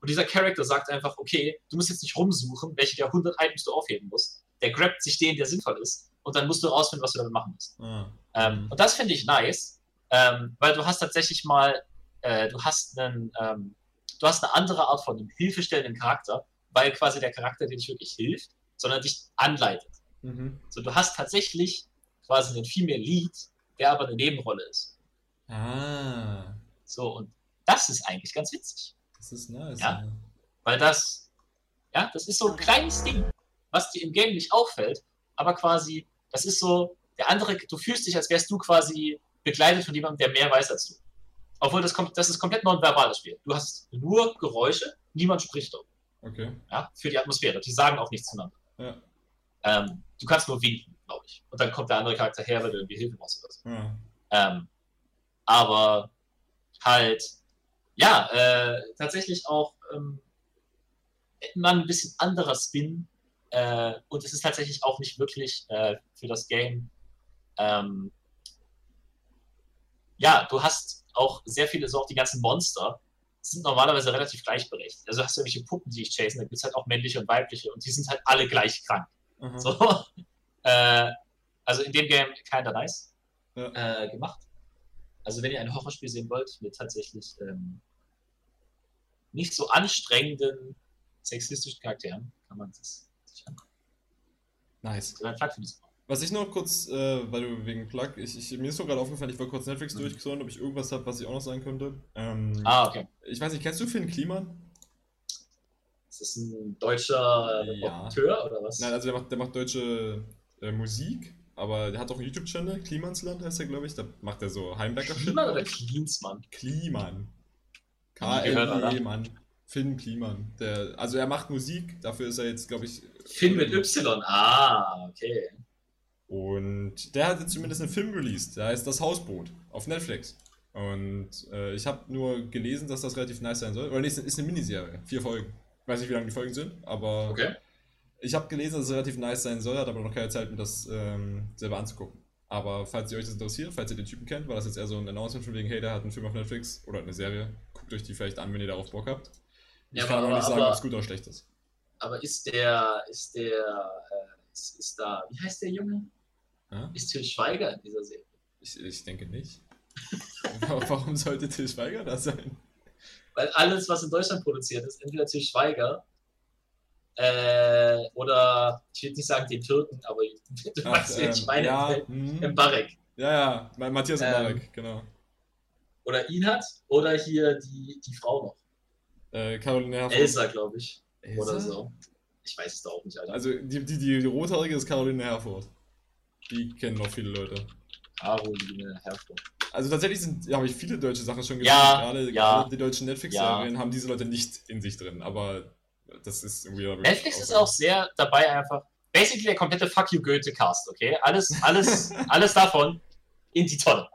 Und dieser Charakter sagt einfach, okay, du musst jetzt nicht rumsuchen, welche der 100 Items du aufheben musst. Der grabt sich den, der sinnvoll ist, und dann musst du rausfinden, was du damit machen musst. Ah. Ähm, Mhm. und das finde ich nice, ähm, weil du hast tatsächlich mal, äh, du hast einen, ähm, du hast eine andere Art von einem hilfestellenden Charakter, weil quasi der Charakter dir nicht wirklich hilft, sondern dich anleitet. Mhm. So, du hast tatsächlich quasi einen Female Lead, der aber eine Nebenrolle ist. Ah. So, und das ist eigentlich ganz witzig. Das ist nice. Ja. Weil das, ja, das ist so ein kleines Ding, was dir im Game nicht auffällt, aber quasi, das ist so, der andere, du fühlst dich, als wärst du quasi begleitet von jemandem, der mehr weiß als du. Obwohl das, kommt, das ist komplett nonverbales Spiel. Du hast nur Geräusche, niemand spricht dort, Okay. ja, für die Atmosphäre. Die sagen auch nichts zueinander. Ja. Ähm, du kannst nur winken, glaube ich. Und dann kommt der andere Charakter her, weil du irgendwie Hilfe brauchst oder so. Ja. Ähm, aber halt, ja, äh, tatsächlich auch ähm, mal ein bisschen anderer Spin. Äh, und es ist tatsächlich auch nicht wirklich äh, für das Game. Ähm, ja, du hast auch sehr viele, so auch die ganzen Monster sind normalerweise relativ gleichberechtigt. Also du hast irgendwelche Puppen, die dich chasen, da gibt es halt auch männliche und weibliche und die sind halt alle gleich krank. Aha. So. äh, also in dem Game kinda nice Ja. äh, gemacht. Also wenn ihr ein Horrorspiel sehen wollt mit tatsächlich ähm, nicht so anstrengenden sexistischen Charakteren, kann man das sich angucken. Nice. Das ist ein Plug für diese. Was ich noch kurz, äh, weil du wegen Plug, ich, ich, mir ist doch gerade aufgefallen, ich wollte kurz Netflix Mhm. durchgeschaut, ob ich irgendwas habe, was ich auch noch sagen könnte. Ähm, Ah, okay. Ich weiß nicht, kennst du Finn Kliman? Ist das ein deutscher äh, Ja. Auteur oder was? Nein, also der macht, der macht deutsche äh, Musik, aber der hat auch einen YouTube-Channel, Klimansland heißt er, glaube ich. Da macht er so Heimwerker-Shit. Kliman oder. Klinsmann? Kliman. Gehört, K-L-I-E, oder? Mann. Finn Kliman. Der, also er macht Musik, dafür ist er jetzt, glaube ich. Finn mit Y. Ah, okay. Und der hat jetzt zumindest einen Film released, der heißt Das Hausboot auf Netflix. Und äh, ich habe nur gelesen, dass das relativ nice sein soll. Oder nee, ist eine Miniserie. Vier Folgen. Ich weiß nicht, wie lange die Folgen sind, aber Okay. ich habe gelesen, dass es relativ nice sein soll, hat aber noch keine Zeit, mir das ähm, selber anzugucken. Aber falls ihr euch das interessiert, falls ihr den Typen kennt, war das jetzt eher so ein Announcement von wegen, hey, der hat einen Film auf Netflix oder eine Serie. Guckt euch die vielleicht an, wenn ihr darauf Bock habt. Ich Ja, kann aber, aber- nicht sagen, ob es gut oder schlecht ist. Aber ist der, ist der, äh, ist, ist da, wie heißt der Junge? Ja? Ist Til Schweiger in dieser Serie? Ich, ich denke nicht. Warum sollte Til Schweiger da sein? Weil alles, was in Deutschland produziert ist, entweder Til Schweiger äh, oder, ich will nicht sagen den Türken, aber du weißt, wen ich ähm, meine, ja, im hm. Barek. ja, ja, Ma- Matthias Ähm, Mbarek, genau. Oder ihn hat, oder hier die, die Frau noch. Äh, Caroline Herford. Elsa, glaube ich. Elsa? Oder so. Ich weiß es doch auch nicht, Alter. Also die, die, die, die rothaarige ist Caroline Herford. Die kennen noch viele Leute. Caroline Herford. Also tatsächlich sind, ja, habe ich viele deutsche Sachen schon gesehen. Ja, gerade, ja. die deutschen Netflix-Serien haben diese Leute nicht in sich drin, aber das ist irgendwie. Netflix ist auch sehr dabei einfach. Basically der komplette Fuck You Goethe-Cast, okay? Alles, alles, alles davon in die Tonne.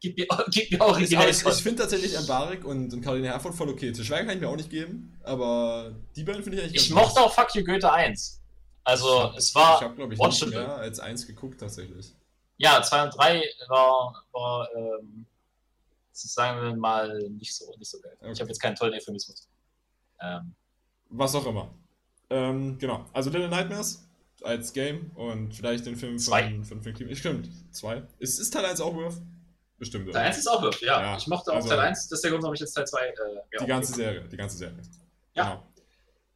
Gib mir, gib mir Ich, aber originell ich, ich finde tatsächlich Mbarek und, und Caroline Herford voll okay. Zu Schweigen kann ich mir auch nicht geben, aber die beiden finde ich eigentlich Ich mochte auch Fuck You Goethe 1. Also, Ich hab- es war, Ich habe, glaube ich, nicht mehr als eins geguckt tatsächlich. ja, 2 und 3 war, war ähm, sagen wir mal, nicht so, nicht so geil. Ich Okay. habe jetzt keinen tollen Euphemismus. Ähm, Was auch immer. Ähm, genau. Also Little Nightmares als Game und vielleicht den Film Zwei. von, von, von Kim. Stimmt, zwei. Ist, ist Teil 1 auch Worth? Bestimmt. Teil 1 ist auch Wirf, ja. Ja, Ich mochte auch also- Teil 1, das ist der Grund, warum ich jetzt Teil 2 äh, Die ganze Serie, die ganze Serie. Ja. Genau.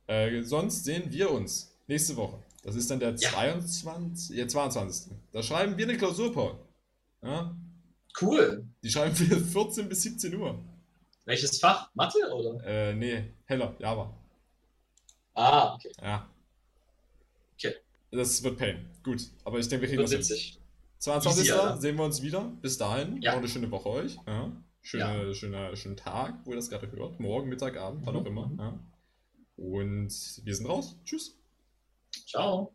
Äh, sonst sehen wir uns nächste Woche. Das ist dann der Ja. 22. Ja, 22. Da schreiben wir eine Klausur, Paul. Ja? Cool. Die schreiben wir 14 bis 17 Uhr. Welches Fach? Mathe oder? Äh, nee, heller, Java. Ah, okay. Ja. Okay. Das wird Pain. Gut, aber ich denke, wir kriegen das hin. witzig. 22. Easy, Alter. sehen wir uns wieder. Bis dahin. Ja. Noch eine schöne Woche euch. Ja. Schöne, schöner, schönen Tag, wo ihr das gerade hört. Morgen, Mittag, Abend, wann auch Mhm. immer. Ja. Und wir sind raus. Tschüss. Ciao.